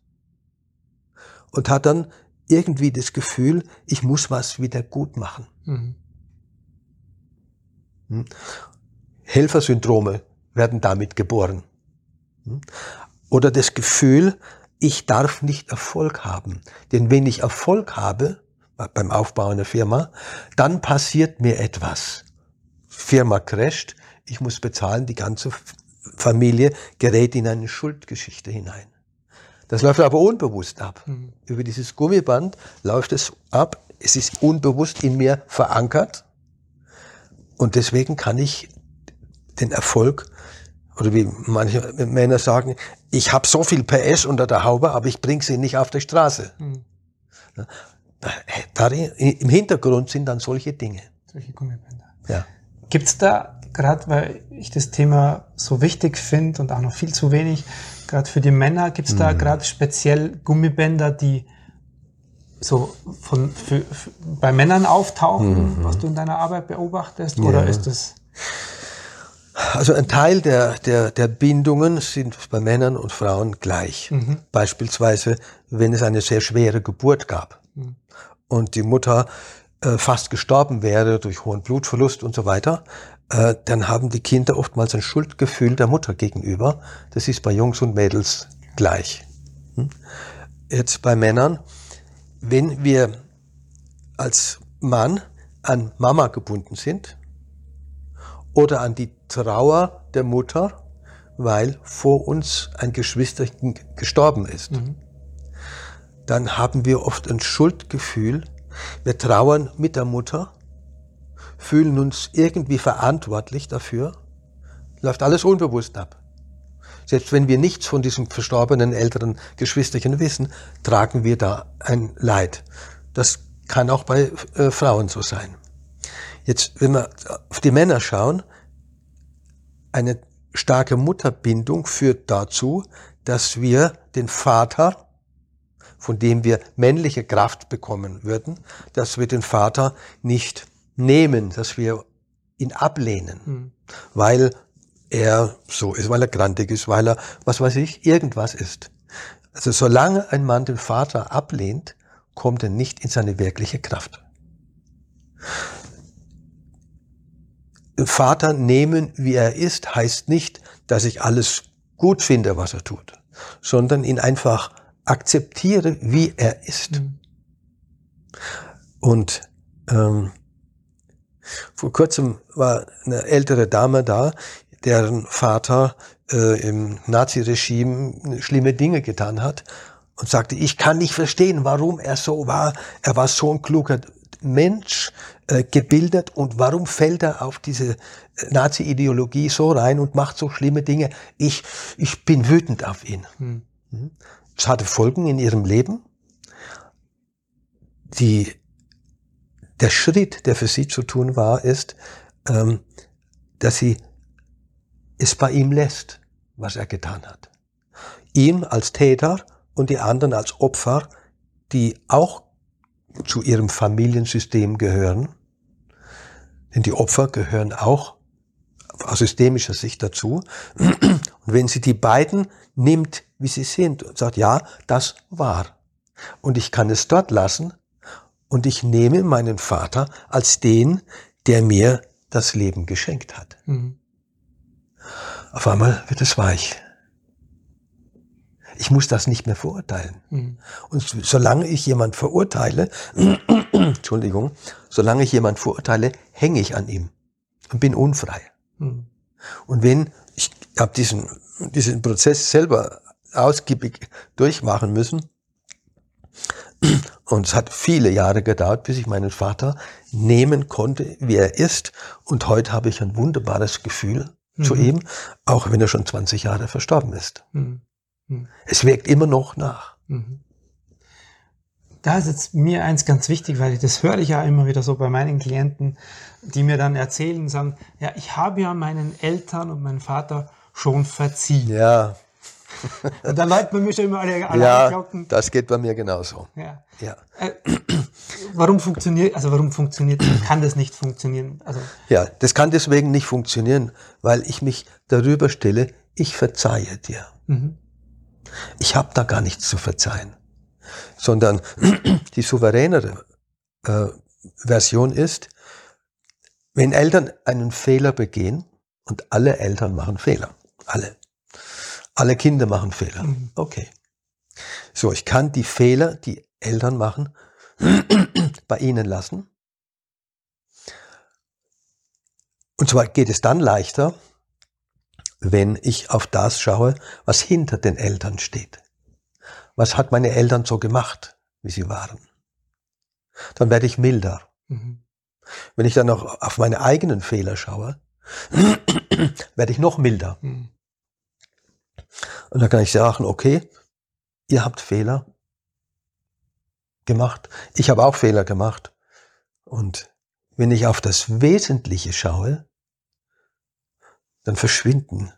und hat dann irgendwie das Gefühl, ich muss was wieder gut machen. Mhm. Helfersyndrome werden damit geboren. Hm? Oder das Gefühl, ich darf nicht Erfolg haben. Denn wenn ich Erfolg habe beim Aufbau einer Firma, dann passiert mir etwas. Firma crasht, ich muss bezahlen, die ganze Familie gerät in eine Schuldgeschichte hinein. Das läuft aber unbewusst ab. Mhm. Über dieses Gummiband läuft es ab. Es ist unbewusst in mir verankert. Und deswegen kann ich den Erfolg, oder wie manche Männer sagen, ich habe so viel PS unter der Haube, aber ich bringe sie nicht auf die Straße. Mhm. Darin, Im Hintergrund sind dann solche Dinge. Solche Gummibänder. Ja. Gibt es da, gerade weil ich das Thema so wichtig finde und auch noch viel zu wenig, gerade für die Männer, gibt es da Mhm. gerade speziell Gummibänder, die so von, für, für, bei Männern auftauchen, was du in deiner Arbeit beobachtest? Oder Mhm. Ja. ist das... Also ein Teil der, der, der Bindungen sind bei Männern und Frauen gleich. Mhm. Beispielsweise, wenn es eine sehr schwere Geburt gab Mhm. und die Mutter äh, fast gestorben wäre durch hohen Blutverlust und so weiter, äh, dann haben die Kinder oftmals ein Schuldgefühl der Mutter gegenüber. Das ist bei Jungs und Mädels gleich. Hm? Jetzt bei Männern, wenn wir als Mann an Mama gebunden sind, oder an die Trauer der Mutter, weil vor uns ein Geschwisterchen gestorben ist. Mhm. Dann haben wir oft ein Schuldgefühl. Wir trauern mit der Mutter, fühlen uns irgendwie verantwortlich dafür. Läuft alles unbewusst ab. Selbst wenn wir nichts von diesem verstorbenen älteren Geschwisterchen wissen, tragen wir da ein Leid. Das kann auch bei äh, Frauen so sein. Jetzt, wenn wir auf die Männer schauen, eine starke Mutterbindung führt dazu, dass wir den Vater, von dem wir männliche Kraft bekommen würden, dass wir den Vater nicht nehmen, dass wir ihn ablehnen, Mhm. weil er so ist, weil er grantig ist, weil er, was weiß ich, irgendwas ist. Also solange ein Mann den Vater ablehnt, kommt er nicht in seine wirkliche Kraft. Vater nehmen, wie er ist, heißt nicht, dass ich alles gut finde, was er tut, sondern ihn einfach akzeptiere, wie er ist. Mhm. Und ähm, vor kurzem war eine ältere Dame da, deren Vater äh, im Naziregime schlimme Dinge getan hat und sagte, ich kann nicht verstehen, warum er so war. Er war so ein kluger Mensch, äh, gebildet und warum fällt er auf diese äh, Nazi-Ideologie so rein und macht so schlimme Dinge? Ich, ich bin wütend auf ihn. Hm. Es hatte Folgen in ihrem Leben. Die, der Schritt, der für sie zu tun war, ist, ähm, dass sie es bei ihm lässt, was er getan hat. Ihm als Täter und die anderen als Opfer, die auch zu ihrem Familiensystem gehören. Denn die Opfer gehören auch aus systemischer Sicht dazu. Und wenn sie die beiden nimmt, wie sie sind, und sagt, ja, das war. Und ich kann es dort lassen und ich nehme meinen Vater als den, der mir das Leben geschenkt hat. Mhm. Auf einmal wird es weich. Ich muss das nicht mehr verurteilen. Mhm. Und solange ich jemand verurteile, Entschuldigung, solange ich jemand verurteile, hänge ich an ihm und bin unfrei. Mhm. Und wenn ich habe diesen diesen Prozess selber ausgiebig durchmachen müssen, und es hat viele Jahre gedauert, bis ich meinen Vater nehmen konnte, wie er ist. Und heute habe ich ein wunderbares Gefühl mhm. zu ihm, auch wenn er schon 20 Jahre verstorben ist. Mhm. Mhm. Es wirkt immer noch nach. Mhm. Da ist jetzt mir eins ganz wichtig, weil ich, das höre ich ja immer wieder so bei meinen Klienten, die mir dann erzählen, sagen, ja, ich habe ja meinen Eltern und meinen Vater schon verziehen. Ja. Und dann läutet man mir schon immer alle Alarmglocken. Ja, das geht bei mir genauso. Ja. ja. Äh, warum funktioniert, also warum funktioniert, kann das nicht funktionieren? Also ja, das kann deswegen nicht funktionieren, weil ich mich darüber stelle, ich verzeihe dir. Mhm. Ich habe da gar nichts zu verzeihen. Sondern die souveränere äh, Version ist, wenn Eltern einen Fehler begehen, und alle Eltern machen Fehler, alle. Alle Kinder machen Fehler. Mhm. Okay. So, ich kann die Fehler, die Eltern machen, bei ihnen lassen. Und zwar geht es dann leichter, wenn ich auf das schaue, was hinter den Eltern steht. Was hat meine Eltern so gemacht, wie sie waren? Dann werde ich milder. Mhm. Wenn ich dann noch auf meine eigenen Fehler schaue, werde ich noch milder. Mhm. Und dann kann ich sagen, okay, ihr habt Fehler gemacht. Ich habe auch Fehler gemacht. Und wenn ich auf das Wesentliche schaue, dann verschwinden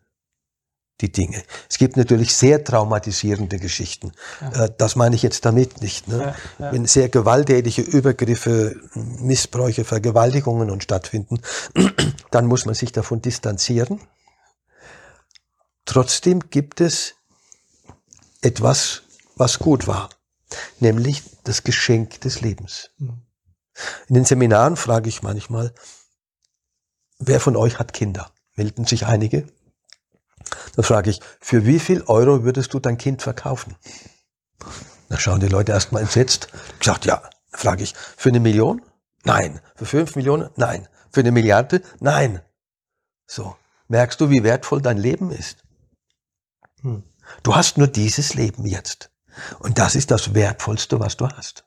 die Dinge. Es gibt natürlich sehr traumatisierende Geschichten. Ja. Äh, das meine ich jetzt damit nicht. Ne? Ja, ja. Wenn sehr gewalttätige Übergriffe, Missbräuche, Vergewaltigungen und stattfinden, dann muss man sich davon distanzieren. Trotzdem gibt es etwas, was gut war, nämlich das Geschenk des Lebens. In den Seminaren frage ich manchmal, wer von euch hat Kinder? Melden sich einige? Dann frage ich, für wie viel Euro würdest du dein Kind verkaufen? Da schauen die Leute erstmal entsetzt. Ich sage, ja, frage ich, für eine Million? Nein. Für fünf Millionen? Nein. Für eine Milliarde? Nein. So. Merkst du, wie wertvoll dein Leben ist? Hm. Du hast nur dieses Leben jetzt. Und das ist das Wertvollste, was du hast.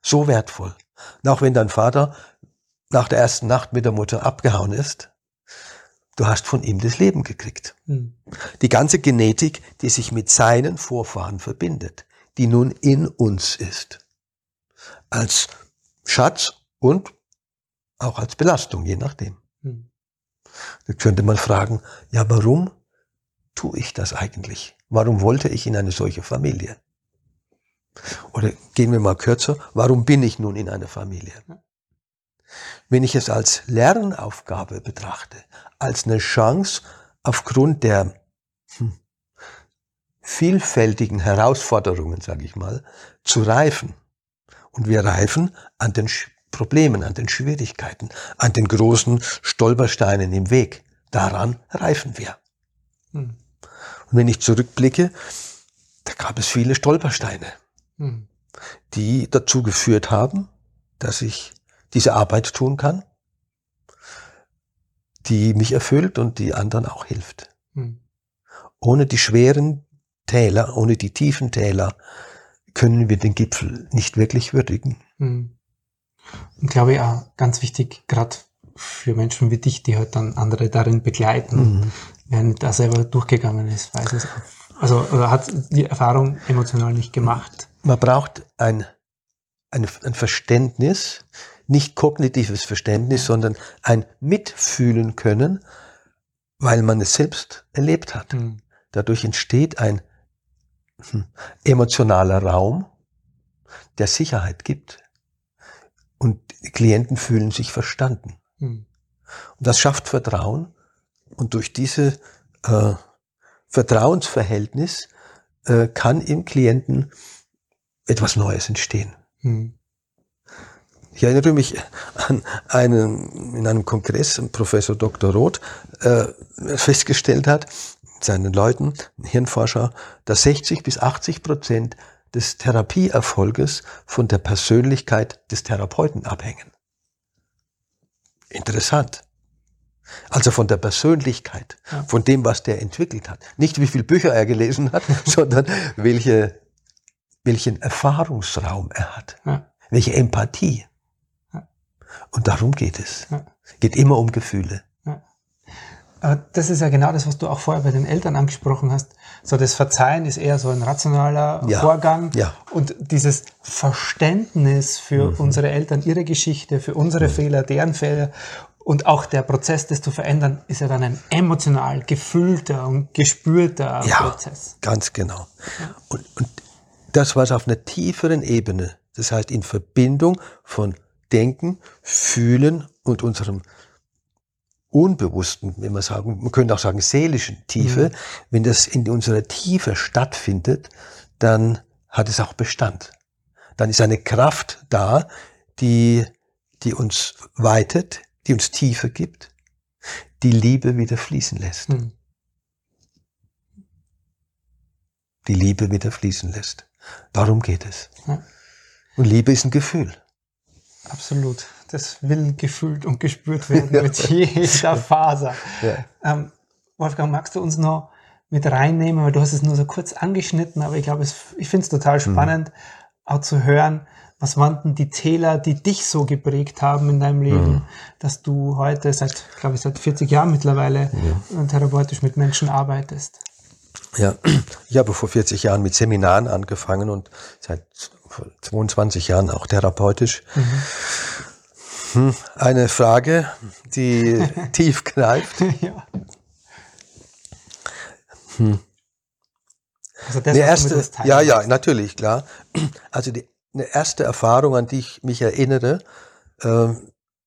So wertvoll. Und auch wenn dein Vater nach der ersten Nacht mit der Mutter abgehauen ist, Du hast von ihm das Leben gekriegt. Mhm. Die ganze Genetik, die sich mit seinen Vorfahren verbindet, die nun in uns ist. Als Schatz und auch als Belastung, je nachdem. Mhm. Da könnte man fragen, ja, warum tue ich das eigentlich? Warum wollte ich in eine solche Familie? Oder gehen wir mal kürzer, warum bin ich nun in einer Familie? Wenn ich es als Lernaufgabe betrachte, als eine Chance aufgrund der hm, vielfältigen Herausforderungen, sage ich mal, zu reifen. Und wir reifen an den Problemen, an den Schwierigkeiten, an den großen Stolpersteinen im Weg. Daran reifen wir. Hm. Und wenn ich zurückblicke, da gab es viele Stolpersteine, mhm. die dazu geführt haben, dass ich diese Arbeit tun kann, die mich erfüllt und die anderen auch hilft. Mhm. Ohne die schweren Täler, ohne die tiefen Täler können wir den Gipfel nicht wirklich würdigen. Mhm. Und glaube ich auch ganz wichtig, gerade für Menschen wie dich, die halt dann andere darin begleiten, mhm. Nicht da selber durchgegangen ist, weiß es auch. Also oder hat die Erfahrung emotional nicht gemacht. Man braucht ein, ein, ein Verständnis, nicht kognitives Verständnis, sondern ein Mitfühlen können, weil man es selbst erlebt hat. Mhm. Dadurch entsteht ein hm, emotionaler Raum, der Sicherheit gibt. Und Klienten fühlen sich verstanden. Mhm. Und das schafft Vertrauen. Und durch diese äh, Vertrauensverhältnis äh, kann im Klienten etwas Neues entstehen. Mhm. Ich erinnere mich an einen, in einem Kongress, Professor Dr. Roth äh, festgestellt hat, seinen Leuten, Hirnforscher, dass 60 bis 80 Prozent des Therapieerfolges von der Persönlichkeit des Therapeuten abhängen. Interessant. Also von der Persönlichkeit, ja. von dem, was der entwickelt hat. Nicht wie viele Bücher er gelesen hat, sondern welche, welchen Erfahrungsraum er hat. Ja. Welche Empathie. Ja. Und darum geht es. Geht immer um Gefühle. Aber das ist ja genau das, was du auch vorher bei den Eltern angesprochen hast. So das Verzeihen ist eher so ein rationaler ja. Vorgang. Ja. Und dieses Verständnis für mhm. unsere Eltern, ihre Geschichte, für unsere mhm. Fehler, deren Fehler und auch der Prozess, das zu verändern, ist ja dann ein emotional gefühlter und gespürter ja, Prozess. Ganz genau. Ja. Und, und das, was auf einer tieferen Ebene, das heißt in Verbindung von Denken, Fühlen und unserem unbewussten, wenn man sagen, man könnte auch sagen seelischen Tiefe, mhm. wenn das in unserer Tiefe stattfindet, dann hat es auch Bestand. Dann ist eine Kraft da, die, die uns weitet, die uns Tiefe gibt, die Liebe wieder fließen lässt. Mhm. Die Liebe wieder fließen lässt. Darum geht es. Ja. Und Liebe ist ein Gefühl. Absolut das will gefühlt und gespürt werden ja. mit jeder Faser. Ja. Ähm, Wolfgang, magst du uns noch mit reinnehmen, weil du hast es nur so kurz angeschnitten, aber ich glaube, ich finde es total mhm. spannend, mhm. auch zu hören, was waren denn die Täler, die dich so geprägt haben in deinem Leben, mhm. dass du heute seit, glaube ich, seit 40 Jahren mittlerweile ja. therapeutisch mit Menschen arbeitest? Ja, ich habe vor 40 Jahren mit Seminaren angefangen und seit 22 Jahren auch therapeutisch. Mhm. Hm, eine Frage, die tief greift. ja. Hm. Also das, erste, ja, ja, natürlich, klar. Also die eine erste Erfahrung, an die ich mich erinnere, äh,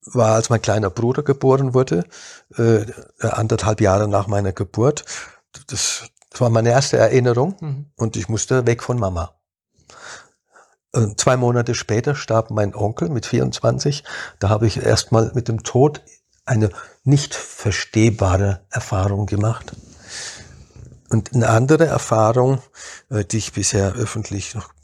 war, als mein kleiner Bruder geboren wurde, äh, anderthalb Jahre nach meiner Geburt. Das, das war meine erste Erinnerung mhm. und ich musste weg von Mama. Äh, zwei Monate später starb mein Onkel mit 24. Da habe ich erstmal mit dem Tod eine nicht verstehbare Erfahrung gemacht. Und eine andere Erfahrung, äh, die ich bisher öffentlich noch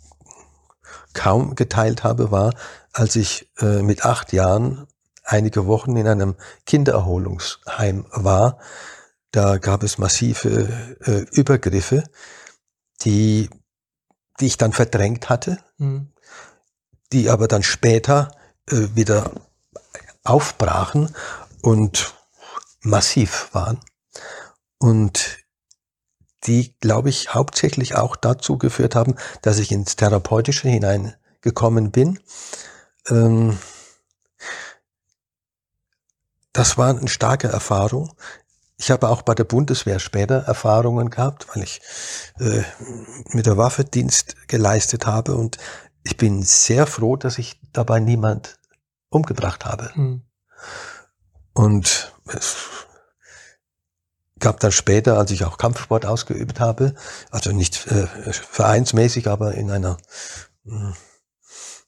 kaum geteilt habe, war, als ich äh, mit acht Jahren einige Wochen in einem Kindererholungsheim war. Da gab es massive Übergriffe, die die ich dann verdrängt hatte, mhm. die aber dann später äh, wieder aufbrachen und massiv waren. Und die, glaube ich, hauptsächlich auch dazu geführt haben, dass ich ins Therapeutische hineingekommen bin. Ähm, das war eine starke Erfahrung. Ich habe auch bei der Bundeswehr später Erfahrungen gehabt, weil ich äh, mit der Waffe Dienst geleistet habe und ich bin sehr froh, dass ich dabei niemand umgebracht habe. Mhm. Und es gab dann später, als ich auch Kampfsport ausgeübt habe, also nicht äh, vereinsmäßig, aber in einer äh,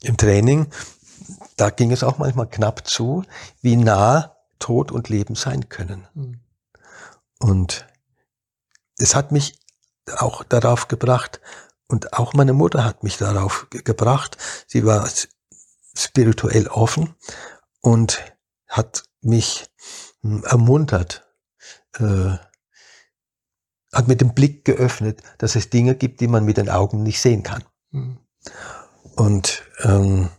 im Training, da ging es auch manchmal knapp zu, wie nah Tod und Leben sein können. Mhm. Und es hat mich auch darauf gebracht. Und auch meine Mutter hat mich darauf gebracht. Sie war spirituell offen und hat mich hm, ermuntert, äh, hat mit dem Blick geöffnet, dass es Dinge gibt, die man mit den Augen nicht sehen kann. Mhm. Und ähm,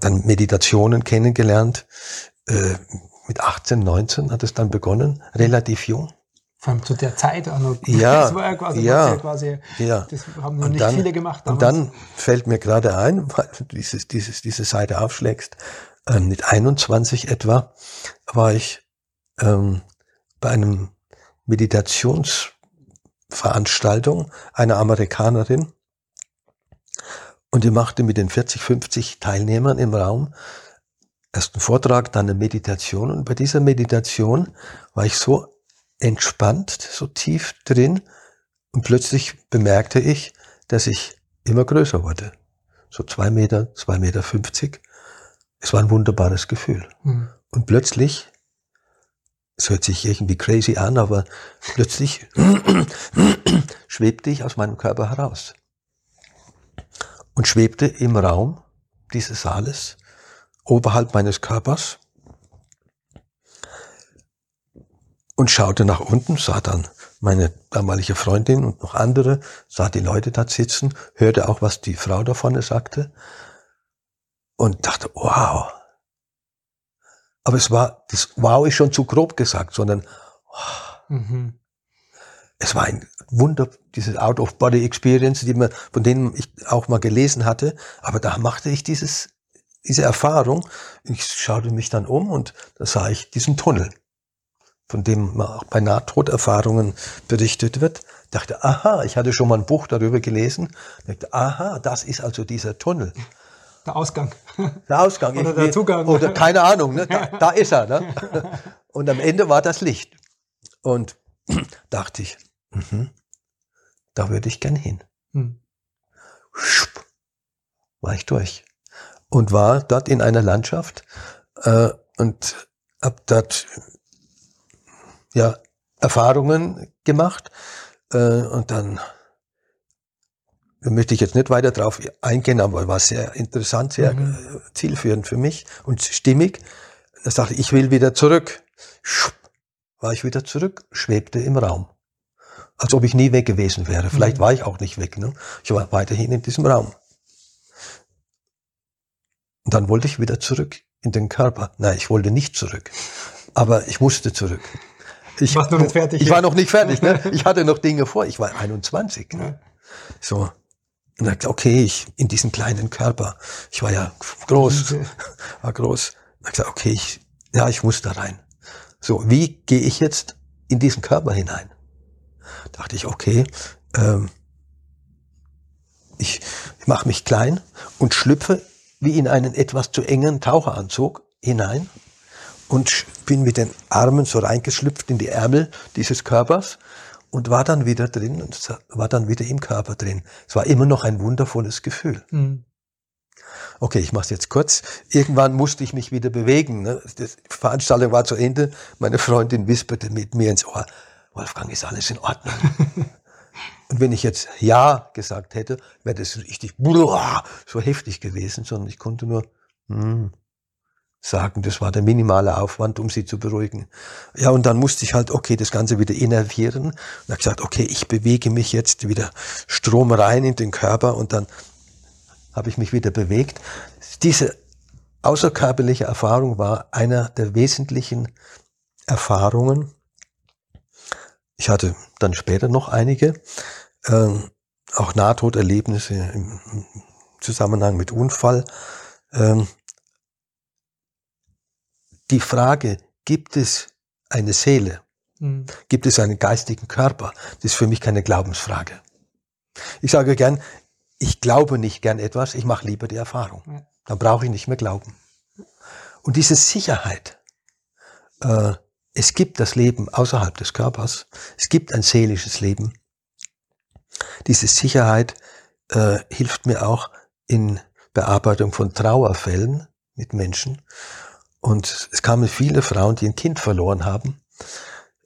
dann Meditationen kennengelernt. Äh, mit 18, 19 hat es dann begonnen, relativ jung. Vor allem zu der Zeit auch noch. Ja, das war ja quasi, ja, ja quasi ja. das haben noch nicht dann, viele gemacht. Damals. Und dann fällt mir gerade ein, weil du dieses, dieses, diese Seite aufschlägst, äh, mit 21 etwa war ich ähm, bei einem Meditationsveranstaltung einer Amerikanerin und die machte mit den 40, 50 Teilnehmern im Raum erst einen Vortrag, dann eine Meditation. Und bei dieser Meditation war ich so entspannt, so tief drin. Und plötzlich bemerkte ich, dass ich immer größer wurde. So zwei Meter, zwei Meter fünfzig. Es war ein wunderbares Gefühl. Mhm. Und plötzlich, es hört sich irgendwie crazy an, aber plötzlich schwebte ich aus meinem Körper heraus und schwebte im Raum dieses Saales oberhalb meines Körpers und schaute nach unten, sah dann meine damalige Freundin und noch andere, sah die Leute da sitzen, hörte auch, was die Frau da vorne sagte und dachte, wow. Aber es war, das Wow ist schon zu grob gesagt, sondern wow. mhm es war ein Wunder, diese Out-of-Body-Experience, die man, von denen ich auch mal gelesen hatte. Aber da machte ich dieses, diese Erfahrung. Ich schaute mich dann um und da sah ich diesen Tunnel, von dem auch bei Nahtoderfahrungen berichtet wird. Dachte, aha, ich hatte schon mal ein Buch darüber gelesen. Dachte, aha, das ist also dieser Tunnel. Der Ausgang. Der Ausgang. oder der Zugang. Oder keine Ahnung, ne? da, da ist er. Ne? Und am Ende war das Licht. Und dachte ich, Mhm. Da würde ich gern hin. Schupp, war ich durch. Und war dort in einer Landschaft äh, und hab dort ja Erfahrungen gemacht äh, und dann da möchte ich jetzt nicht weiter drauf eingehen, aber war sehr interessant, sehr mhm. zielführend für mich und stimmig. Da sagte ich, ich will wieder zurück. Schupp, war ich wieder zurück, schwebte im Raum als ob ich nie weg gewesen wäre. Vielleicht mhm. war ich auch nicht weg. Ne? Ich war weiterhin in diesem Raum. Und dann wollte ich wieder zurück in den Körper. Nein, ich wollte nicht zurück. Aber ich musste zurück. Ich, noch nicht fertig, ich war noch nicht fertig. Ne? Ich hatte noch Dinge vor. Ich war 21. Ne? So. Und dann okay, ich in diesem kleinen Körper. Ich war ja groß, war groß. Und gesagt, okay, ich, ja, ich muss da rein. So, wie gehe ich jetzt in diesen Körper hinein? dachte ich, okay, ähm, ich, ich mache mich klein und schlüpfe wie in einen etwas zu engen Taucheranzug hinein und bin mit den Armen so reingeschlüpft in die Ärmel dieses Körpers und war dann wieder drin und war dann wieder im Körper drin. Es war immer noch ein wundervolles Gefühl. Mhm. Okay, ich mache es jetzt kurz. Irgendwann musste ich mich wieder bewegen. Ne? Die Veranstaltung war zu Ende. Meine Freundin wisperte mit mir ins Ohr, Wolfgang, ist alles in Ordnung? Und wenn ich jetzt Ja gesagt hätte, wäre das richtig so heftig gewesen, sondern ich konnte nur hm, sagen, das war der minimale Aufwand, um sie zu beruhigen. Ja, und dann musste ich halt, okay, das Ganze wieder innervieren. Und habe gesagt, okay, ich bewege mich jetzt wieder Strom rein in den Körper und dann habe ich mich wieder bewegt. Diese außerkörperliche Erfahrung war einer der wesentlichen Erfahrungen, ich hatte dann später noch einige, äh, auch Nahtoderlebnisse im Zusammenhang mit Unfall. Ähm, die Frage, gibt es eine Seele? Mhm. Gibt es einen geistigen Körper? Das ist für mich keine Glaubensfrage. Ich sage gern, ich glaube nicht gern etwas, ich mache lieber die Erfahrung. Ja. Dann brauche ich nicht mehr glauben. Und diese Sicherheit, äh, es gibt das Leben außerhalb des Körpers. Es gibt ein seelisches Leben. Diese Sicherheit äh, hilft mir auch in Bearbeitung von Trauerfällen mit Menschen. Und es kamen viele Frauen, die ein Kind verloren haben.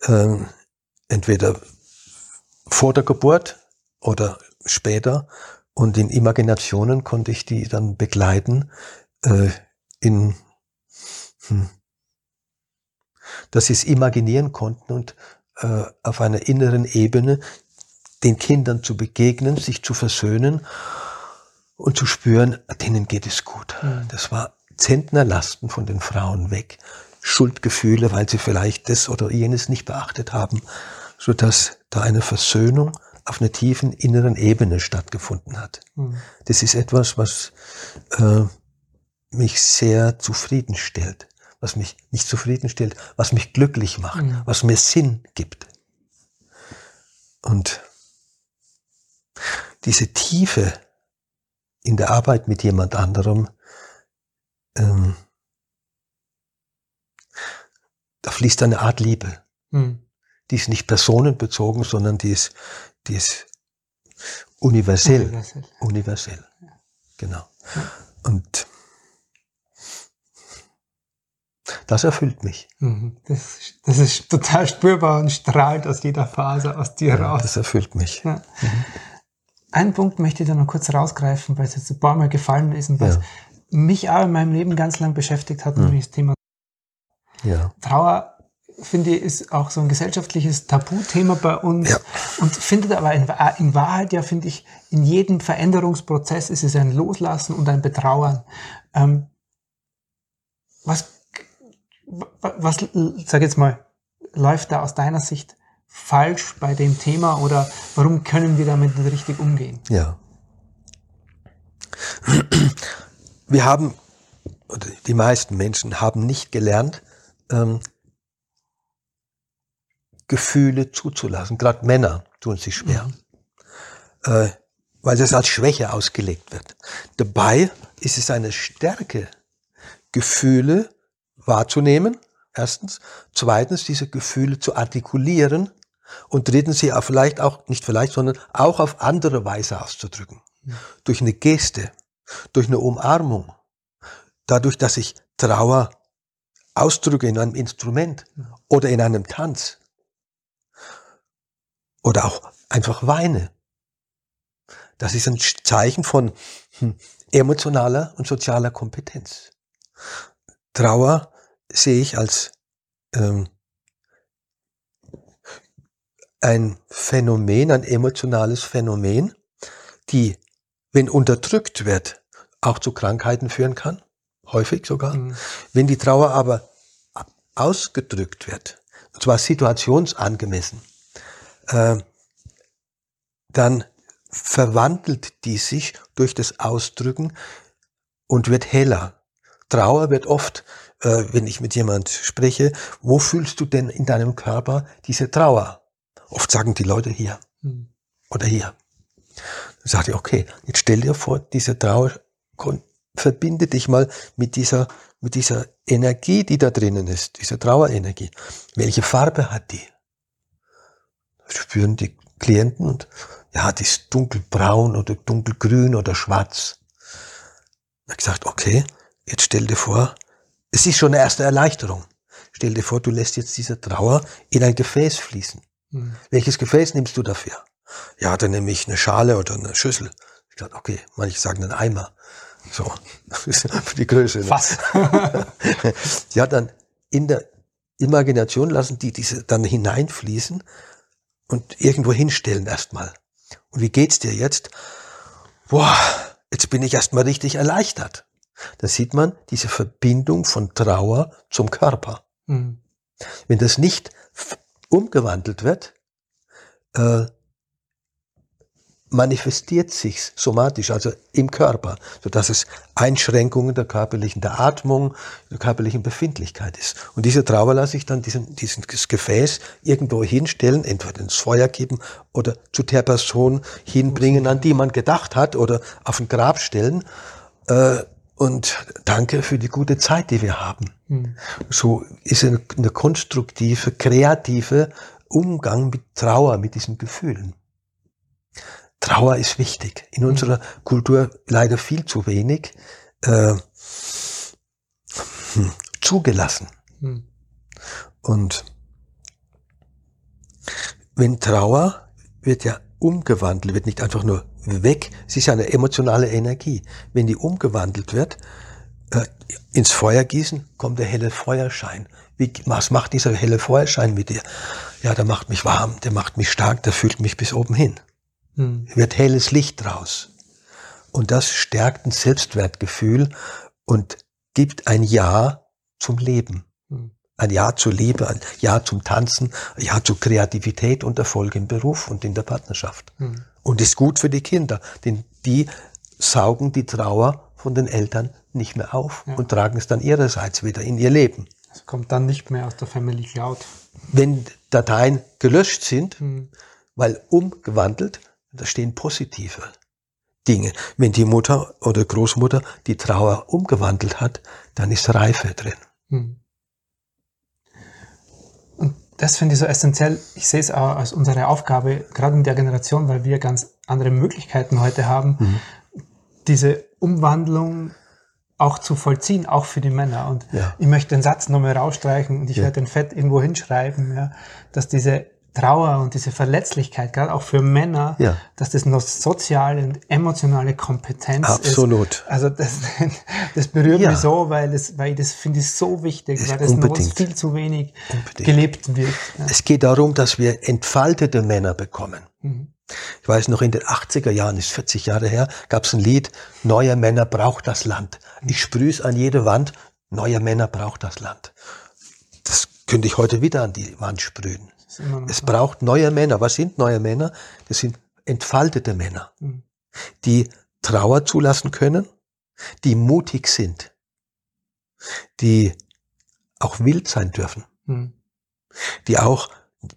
Ähm, entweder vor der Geburt, oder später. Und in Imaginationen konnte ich die dann begleiten äh, in, hm, dass sie es imaginieren konnten und äh, auf einer inneren Ebene den Kindern zu begegnen, sich zu versöhnen und zu spüren, denen geht es gut. Mhm. Das war Zentnerlasten von den Frauen weg. Schuldgefühle, weil sie vielleicht das oder jenes nicht beachtet haben, so dass da eine Versöhnung auf einer tiefen inneren Ebene stattgefunden hat. Mhm. Das ist etwas, was äh, mich sehr zufriedenstellt, was mich nicht zufriedenstellt, was mich glücklich macht, mhm. was mir Sinn gibt. Und diese Tiefe in der Arbeit mit jemand anderem, ähm, da fließt eine Art Liebe. Mhm. Die ist nicht personenbezogen, sondern die ist, die ist universell. Universell. universell. Ja. Genau. Ja. Und das erfüllt mich. Mhm. Das, das, ist total spürbar und strahlt aus jeder Phase aus dir ja, raus. Das erfüllt mich. Mhm. Einen Punkt möchte ich da noch kurz rausgreifen, weil es jetzt ein paar Mal gefallen ist und was. Mich auch in meinem Leben ganz lang beschäftigt hat, mhm. nämlich das Thema ja. Trauer finde ich, ist auch so ein gesellschaftliches Tabuthema bei uns ja. und findet aber in, in, Wahrheit ja, finde ich, in jedem Veränderungsprozess ist es ein Loslassen und ein Betrauern. Ähm, was, was, sag jetzt mal, läuft da aus deiner Sicht falsch bei dem Thema oder warum können wir damit nicht richtig umgehen? Ja. Wir haben, oder die meisten Menschen haben nicht gelernt, ähm, Gefühle zuzulassen. Gerade Männer tun sich schwer, mhm. äh, weil das als Schwäche ausgelegt wird. Dabei ist es eine Stärke, Gefühle wahrzunehmen, erstens. Zweitens, diese Gefühle zu artikulieren und drittens, sie auch vielleicht auch, nicht vielleicht, sondern auch auf andere Weise auszudrücken. Mhm. Durch eine Geste, durch eine Umarmung, dadurch, dass ich Trauer ausdrücke in einem Instrument oder in einem Tanz oder auch einfach weine. Das ist ein Zeichen von hm, emotionaler und sozialer Kompetenz. Trauer sehe ich als ähm, ein Phänomen, ein emotionales Phänomen, die, wenn unterdrückt wird, auch zu Krankheiten führen kann, häufig sogar. Mhm. Wenn die Trauer aber ausgedrückt wird, und zwar situationsangemessen, äh, dann verwandelt die sich durch das Ausdrücken und wird heller. Trauer wird oft, äh, wenn ich mit jemand spreche, wo fühlst du denn in deinem Körper diese Trauer? Oft sagen die Leute hier mhm. oder hier. Dann sage ich, okay, jetzt stell dir vor, diese Trauer, verbinde dich mal mit dieser, mit dieser Energie, die da drinnen ist, diese Trauerenergie. Welche Farbe hat die? spüren die Klienten und ja, die ist dunkelbraun oder dunkelgrün oder schwarz. Ich gesagt, okay, jetzt stell dir vor, es ist schon eine erste Erleichterung. Stell dir vor, du lässt jetzt diese Trauer in ein Gefäß fließen. Mhm. Welches Gefäß nimmst du dafür? Ja, dann nehme ich eine Schale oder eine Schüssel. Ich gesagt, okay, manche sagen einen Eimer. So, für die Größe. Ne? Was? ja, dann in der Imagination lassen die diese dann hineinfließen und irgendwo hinstellen erstmal. Und wie geht's dir jetzt? Boah, jetzt bin ich erstmal richtig erleichtert. Da sieht man diese Verbindung von Trauer zum Körper. Mhm. Wenn das nicht umgewandelt wird, äh, manifestiert sich somatisch, also im Körper, so dass es Einschränkungen der körperlichen, der Atmung, der körperlichen Befindlichkeit ist. Und diese Trauer lasse ich dann diesen, dieses Gefäß irgendwo hinstellen, entweder ins Feuer geben oder zu der Person hinbringen, an die man gedacht hat oder auf ein Grab stellen. Äh, und danke für die gute Zeit, die wir haben. Mhm. So ist eine, eine konstruktive, kreative Umgang mit Trauer, mit diesen Gefühlen. Trauer ist wichtig. In unserer Kultur leider viel zu wenig äh, hm, zugelassen. Hm. Und wenn Trauer wird ja umgewandelt wird, nicht einfach nur weg, es ist ja eine emotionale Energie. Wenn die umgewandelt wird, äh, ins Feuer gießen, kommt der helle Feuerschein. Wie, was macht dieser helle Feuerschein mit dir? Ja, der macht mich warm, der macht mich stark, der fühlt mich bis oben hin. Hm. Wird helles Licht draus. Und das stärkt ein Selbstwertgefühl und gibt ein Ja zum Leben. Hm. Ein Ja zur Liebe, ein Ja zum Tanzen, ein Ja zur Kreativität und Erfolg im Beruf und in der Partnerschaft. Hm. Und ist gut für die Kinder, denn die saugen die Trauer von den Eltern nicht mehr auf ja. und tragen es dann ihrerseits wieder in ihr Leben. Es kommt dann nicht mehr aus der Family Cloud. Wenn Dateien gelöscht sind, hm. weil umgewandelt, da stehen positive Dinge. Wenn die Mutter oder Großmutter die Trauer umgewandelt hat, dann ist Reife drin. Hm. Und das finde ich so essentiell. Ich sehe es auch als unsere Aufgabe, gerade in der Generation, weil wir ganz andere Möglichkeiten heute haben, mhm. diese Umwandlung auch zu vollziehen, auch für die Männer. Und ja. ich möchte den Satz nochmal rausstreichen und ich ja. werde den Fett irgendwo hinschreiben, ja, dass diese Trauer und diese Verletzlichkeit, gerade auch für Männer, ja. dass das noch soziale und emotionale Kompetenz Absolut. ist. Also das, das berührt ja. mich so, weil, das, weil ich das finde ich so wichtig, das weil das noch viel zu wenig unbedingt. gelebt wird. Ja. Es geht darum, dass wir entfaltete Männer bekommen. Mhm. Ich weiß noch, in den 80er Jahren, ist 40 Jahre her, gab es ein Lied, Neue Männer braucht das Land. Ich sprühe es an jede Wand, Neue Männer braucht das Land. Das könnte ich heute wieder an die Wand sprühen. Es braucht neue Männer. Was sind neue Männer? Das sind entfaltete Männer, mhm. die Trauer zulassen können, die mutig sind, die auch wild sein dürfen, mhm. die auch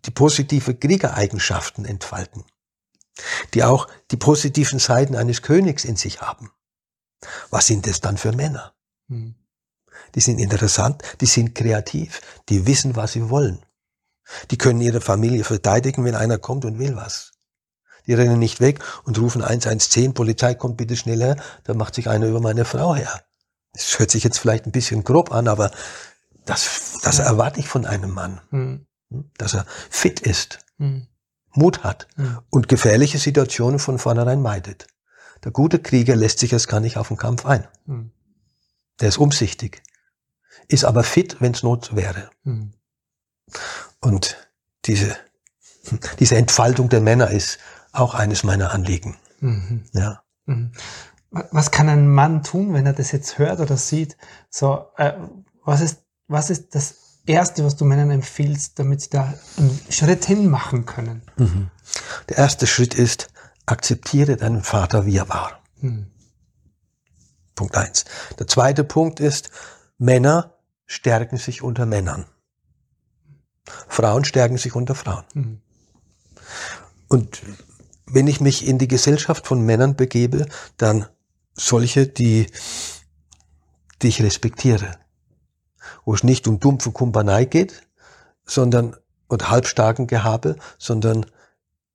die positive Kriegereigenschaften entfalten, die auch die positiven Seiten eines Königs in sich haben. Was sind das dann für Männer? Mhm. Die sind interessant, die sind kreativ, die wissen, was sie wollen. Die können ihre Familie verteidigen, wenn einer kommt und will was. Die rennen nicht weg und rufen 110, Polizei kommt bitte schnell her, da macht sich einer über meine Frau her. Das hört sich jetzt vielleicht ein bisschen grob an, aber das, das ja. erwarte ich von einem Mann. Mhm. Dass er fit ist, mhm. Mut hat mhm. und gefährliche Situationen von vornherein meidet. Der gute Krieger lässt sich erst gar nicht auf den Kampf ein. Hm. Der ist umsichtig, ist aber fit, wenn es Not wäre. Und diese, diese Entfaltung der Männer ist auch eines meiner Anliegen. Mhm. Ja. Mhm. Was kann ein Mann tun, wenn er das jetzt hört oder sieht? So, äh, was ist, was ist das Erste, was du Männern empfiehlst, damit sie da einen Schritt hin machen können? Mhm. Der erste Schritt ist, akzeptiere deinen Vater, wie er war. Mhm. Punkt eins. Der zweite Punkt ist, Männer stärken sich unter Männern. Frauen stärken sich unter Frauen. Mhm. Und wenn ich mich in die Gesellschaft von Männern begebe, dann solche, die, die ich respektiere. Wo es nicht um dumpfe Kumpanei geht, sondern, und halbstarken Gehabe, sondern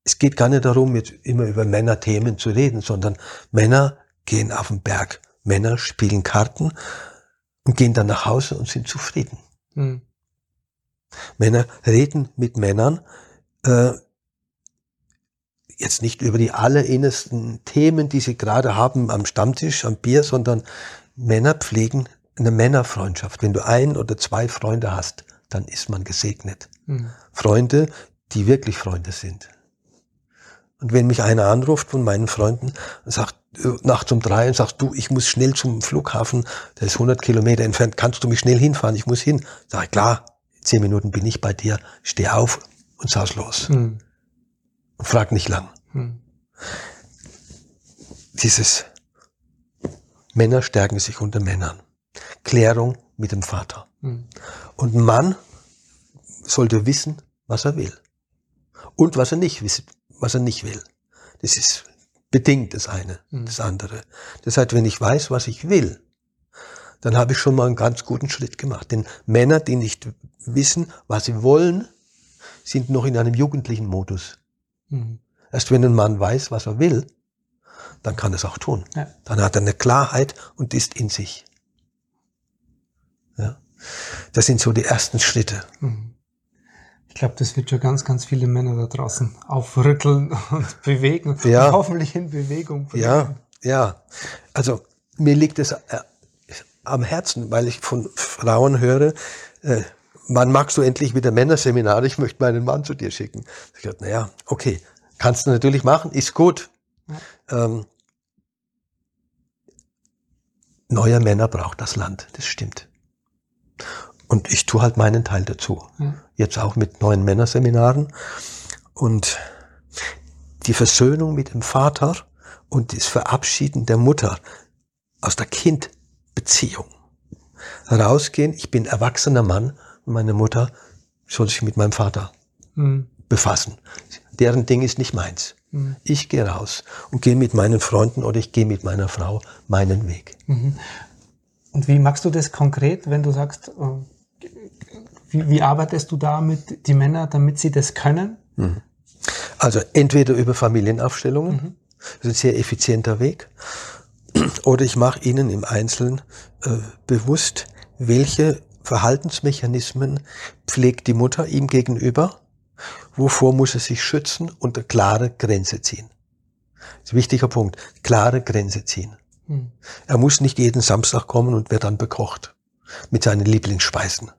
es geht gar nicht darum, jetzt immer über Männerthemen zu reden, sondern Männer gehen auf den Berg. Männer spielen Karten und gehen dann nach Hause und sind zufrieden. Mhm. Männer reden mit Männern äh, jetzt nicht über die allerinnersten Themen, die sie gerade haben am Stammtisch, am Bier, sondern Männer pflegen eine Männerfreundschaft. Wenn du ein oder zwei Freunde hast, dann ist man gesegnet. Mhm. Freunde, die wirklich Freunde sind. Und wenn mich einer anruft von meinen Freunden und sagt, äh, nachts um drei und sagt, du, ich muss schnell zum Flughafen, der ist 100 Kilometer entfernt, kannst du mich schnell hinfahren? Ich muss hin. Sag ich, klar, zehn Minuten bin ich bei dir, steh auf und saus los. Hm. Und frag nicht lang. Hm. Dieses Männer stärken sich unter Männern. Klärung mit dem Vater. Hm. Und ein Mann sollte wissen, was er will. Und was er nicht, was er nicht will. Das ist bedingt das eine, hm. das andere. Das heißt, wenn ich weiß, was ich will, dann habe ich schon mal einen ganz guten Schritt gemacht. Denn Männer, die nicht wissen, was sie wollen, sind noch in einem jugendlichen Modus. Mhm. Erst wenn ein Mann weiß, was er will, dann kann er es auch tun. Ja. Dann hat er eine Klarheit und ist in sich. Ja. Das sind so die ersten Schritte. Mhm. Ich glaube, das wird schon ganz, ganz viele Männer da draußen aufrütteln und bewegen ja. und hoffentlich in Bewegung bringen. Ja, ja. Also mir liegt es äh, am Herzen, weil ich von Frauen höre, äh, wann magst du endlich wieder Männerseminare? Ich möchte meinen Mann zu dir schicken. Ich dachte, naja, okay, kannst du natürlich machen, ist gut. Ja. Ähm, neuer Männer braucht das Land, das stimmt. Und ich tue halt meinen Teil dazu. Ja. Jetzt auch mit neuen Männerseminaren. Und die Versöhnung mit dem Vater und das Verabschieden der Mutter aus der Kindbeziehung. Rausgehen, ich bin erwachsener Mann und meine Mutter soll sich mit meinem Vater mhm. befassen. Deren Ding ist nicht meins. Mhm. Ich gehe raus und gehe mit meinen Freunden oder ich gehe mit meiner Frau meinen Weg. Mhm. Und wie machst du das konkret, wenn du sagst, äh, wie, wie arbeitest du da mit die Männer, damit sie das können? Mhm. Also entweder über Familienaufstellungen, mhm. das ist ein sehr effizienter Weg, oder ich mache ihnen im Einzelnen äh, bewusst, welche Verhaltensmechanismen pflegt die Mutter ihm gegenüber, wovor muss er sich schützen und eine klare Grenze ziehen. Das ist ein wichtiger Punkt, klare Grenze ziehen. Hm. Er muss nicht jeden Samstag kommen und wird dann bekocht mit seinen Lieblingsspeisen.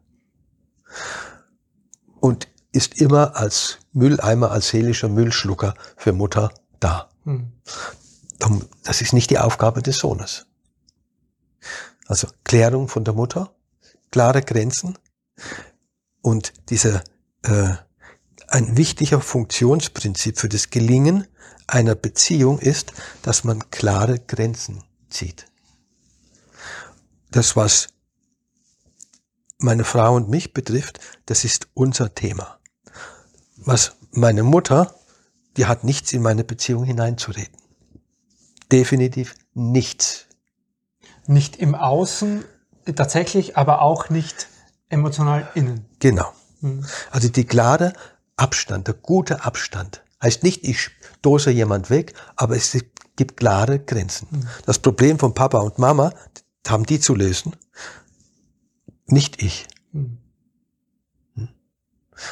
Und ist immer als Mülleimer, als seelischer Müllschlucker für Mutter da. Hm. Das ist nicht die Aufgabe des Sohnes. Also Klärung von der Mutter, klare Grenzen und dieser äh, ein wichtiger Funktionsprinzip für das Gelingen einer Beziehung ist, dass man klare Grenzen zieht. Das, was meine Frau und mich betrifft, das ist unser Thema. Was meine Mutter, die hat nichts in meine Beziehung hineinzureden. Definitiv nichts. Nicht im Außen tatsächlich, aber auch nicht emotional innen. Genau. Hm. Also die klare Abstand, der gute Abstand. Heißt nicht, ich stoße jemand weg, aber es gibt klare Grenzen. Hm. Das Problem von Papa und Mama haben die zu lösen, nicht ich. Hm. hm.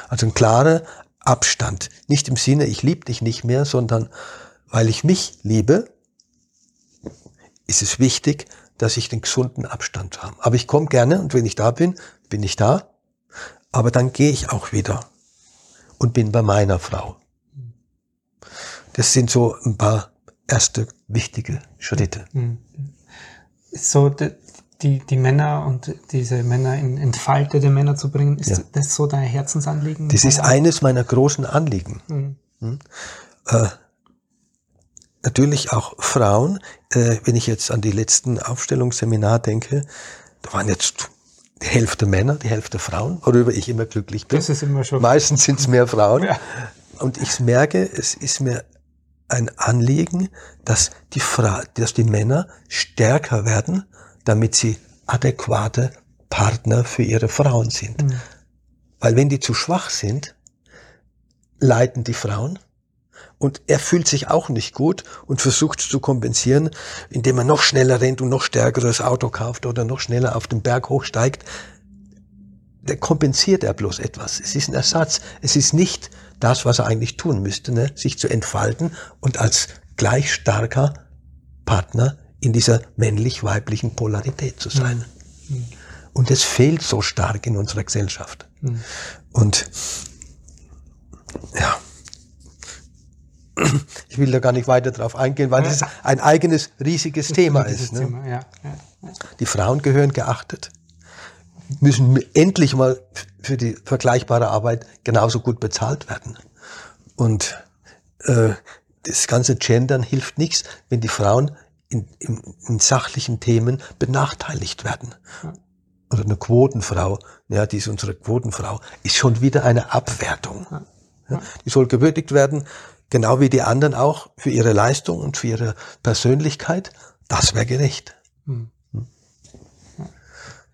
Also ein klarer Abstand. Nicht im Sinne, ich liebe dich nicht mehr, sondern weil ich mich liebe, ist es wichtig, dass ich den gesunden Abstand habe. Aber ich komme gerne und wenn ich da bin, bin ich da. Aber dann gehe ich auch wieder und bin bei meiner Frau. Das sind so ein paar erste wichtige Schritte. Mhm. So die, die Männer und diese Männer in entfaltete Männer zu bringen, ist ja. das so dein Herzensanliegen? Das ist eines meiner großen Anliegen. Mhm. Hm? Äh, natürlich auch Frauen, äh, wenn ich jetzt an die letzten Aufstellungsseminar denke, da waren jetzt die Hälfte Männer, die Hälfte Frauen, worüber ich immer glücklich bin. Das ist immer schon. Meistens sind es mehr Frauen. Ja. Und ich merke, es ist mir ein Anliegen, dass die, Fra dass die Männer stärker werden, damit sie adäquate Partner für ihre Frauen sind. Mhm. Weil wenn die zu schwach sind, leiden die Frauen und er fühlt sich auch nicht gut und versucht zu kompensieren, indem er noch schneller rennt und noch stärkeres Auto kauft oder noch schneller auf den Berg hochsteigt. Der kompensiert er bloß etwas. Es ist ein Ersatz. Es ist nicht das, was er eigentlich tun müsste, ne? sich zu entfalten und als gleich starker Partner in dieser männlich-weiblichen Polarität zu sein. Mhm. Und es fehlt so stark in unserer Gesellschaft. Mhm. Und ja, ich will da gar nicht weiter drauf eingehen, weil das ein eigenes riesiges Thema ist. Ne? Thema, ja. Ja. Die Frauen gehören geachtet, müssen endlich mal für die vergleichbare Arbeit genauso gut bezahlt werden. Und äh, das ganze Gendern hilft nichts, wenn die Frauen in, in, in sachlichen Themen benachteiligt werden. Oder eine Quotenfrau, ja, die ist unsere Quotenfrau, ist schon wieder eine Abwertung. Ja, die soll gewürdigt werden, genau wie die anderen auch, für ihre Leistung und für ihre Persönlichkeit. Das wäre gerecht. Hm.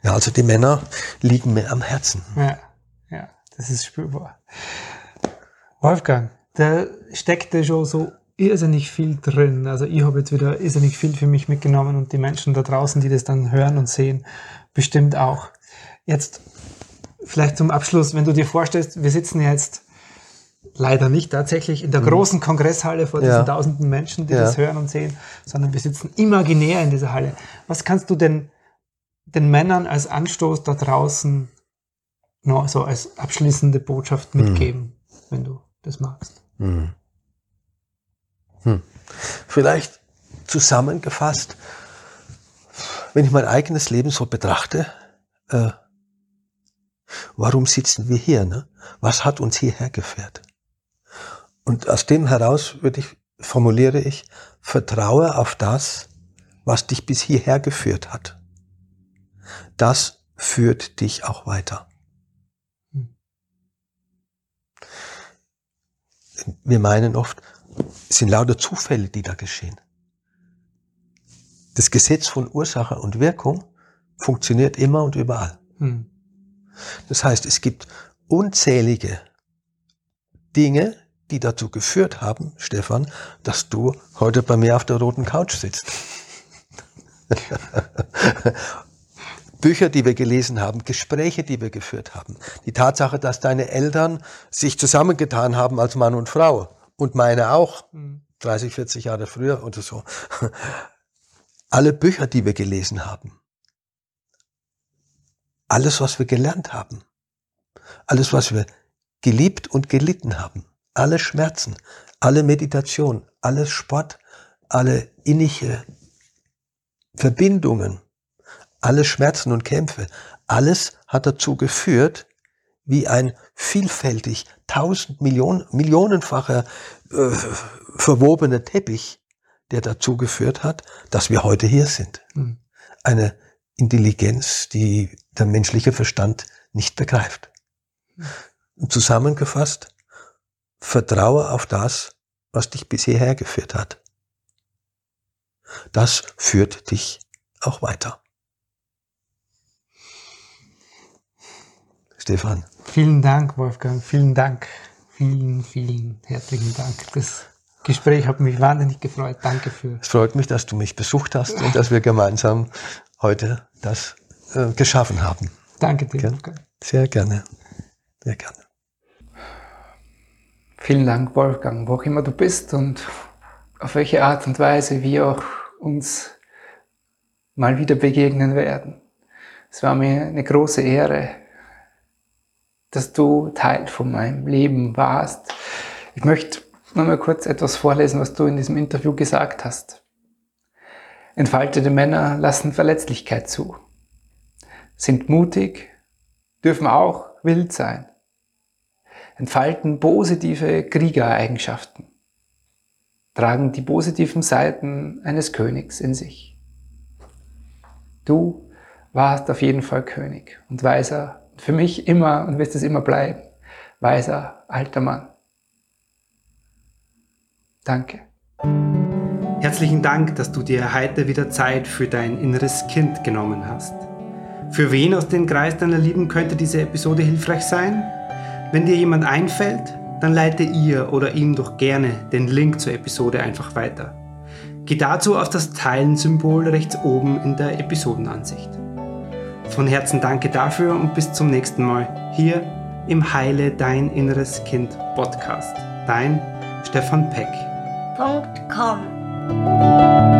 Ja, also die Männer liegen mir am Herzen. Ja, ja, das ist spürbar. Wolfgang, da steckte schon so irrsinnig viel drin. Also ich habe jetzt wieder irrsinnig viel für mich mitgenommen und die Menschen da draußen, die das dann hören und sehen, bestimmt auch. Jetzt vielleicht zum Abschluss, wenn du dir vorstellst, wir sitzen jetzt leider nicht tatsächlich in der mhm. großen Kongresshalle vor diesen ja. tausenden Menschen, die ja. das hören und sehen, sondern wir sitzen imaginär in dieser Halle. Was kannst du denn den Männern als Anstoß da draußen noch so als abschließende Botschaft mhm. mitgeben, mhm. wenn du das magst? Mhm. Hm. Vielleicht zusammengefasst, wenn ich mein eigenes Leben so betrachte, äh, warum sitzen wir hier? Ne? Was hat uns hierher geführt? Und aus dem heraus würde ich, formuliere ich, vertraue auf das, was dich bis hierher geführt hat. Das führt dich auch weiter. Wir meinen oft, es sind lauter Zufälle, die da geschehen. Das Gesetz von Ursache und Wirkung funktioniert immer und überall. Hm. Das heißt, es gibt unzählige Dinge, die dazu geführt haben, Stefan, dass du heute bei mir auf der roten Couch sitzt. Bücher, die wir gelesen haben, Gespräche, die wir geführt haben, die Tatsache, dass deine Eltern sich zusammengetan haben als Mann und Frau und meine auch, 30, hm. 40 Jahre früher oder so. Alle Bücher, die wir gelesen haben, alles, was wir gelernt haben, alles, was wir geliebt und gelitten haben, alle Schmerzen, alle Meditation, alles Sport, alle innige Verbindungen, alle Schmerzen und Kämpfe, alles hat dazu geführt, wie ein vielfältig tausend Millionen, millionenfacher äh, verwobener Teppich, der dazu geführt hat, dass wir heute hier sind. Mhm. Eine Intelligenz, die der menschliche Verstand nicht begreift. Mhm. Zusammengefasst, vertraue auf das, was dich bisher hergeführt hat. Das führt dich auch weiter. Stefan. Vielen Dank, Wolfgang. Vielen Dank. Vielen, vielen herzlichen Dank. Das Gespräch hat mich wahnsinnig gefreut. Danke für. Es freut mich, dass du mich besucht hast und dass wir gemeinsam heute das äh, geschaffen haben. Danke dir. Wolfgang. Sehr gerne. Sehr gerne. Vielen Dank, Wolfgang, wo auch immer du bist und auf welche Art und Weise wir auch uns mal wieder begegnen werden. Es war mir eine große Ehre, dass du Teil von meinem Leben warst. Ich möchte nur mal kurz etwas vorlesen, was du in diesem Interview gesagt hast. Entfaltete Männer lassen Verletzlichkeit zu, sind mutig, dürfen auch wild sein, entfalten positive Kriegereigenschaften, tragen die positiven Seiten eines Königs in sich. Du warst auf jeden Fall König und weiser für mich immer und wirst es immer bleiben. Weiser alter Mann. Danke. Herzlichen Dank, dass du dir heute wieder Zeit für dein inneres Kind genommen hast. Für wen aus dem Kreis deiner Lieben könnte diese Episode hilfreich sein? Wenn dir jemand einfällt, dann leite ihr oder ihm doch gerne den Link zur Episode einfach weiter. Geh dazu auf das Teilen-Symbol rechts oben in der Episodenansicht. Von Herzen danke dafür und bis zum nächsten Mal hier im Heile Dein Inneres Kind Podcast. Dein Stefan Peck. .com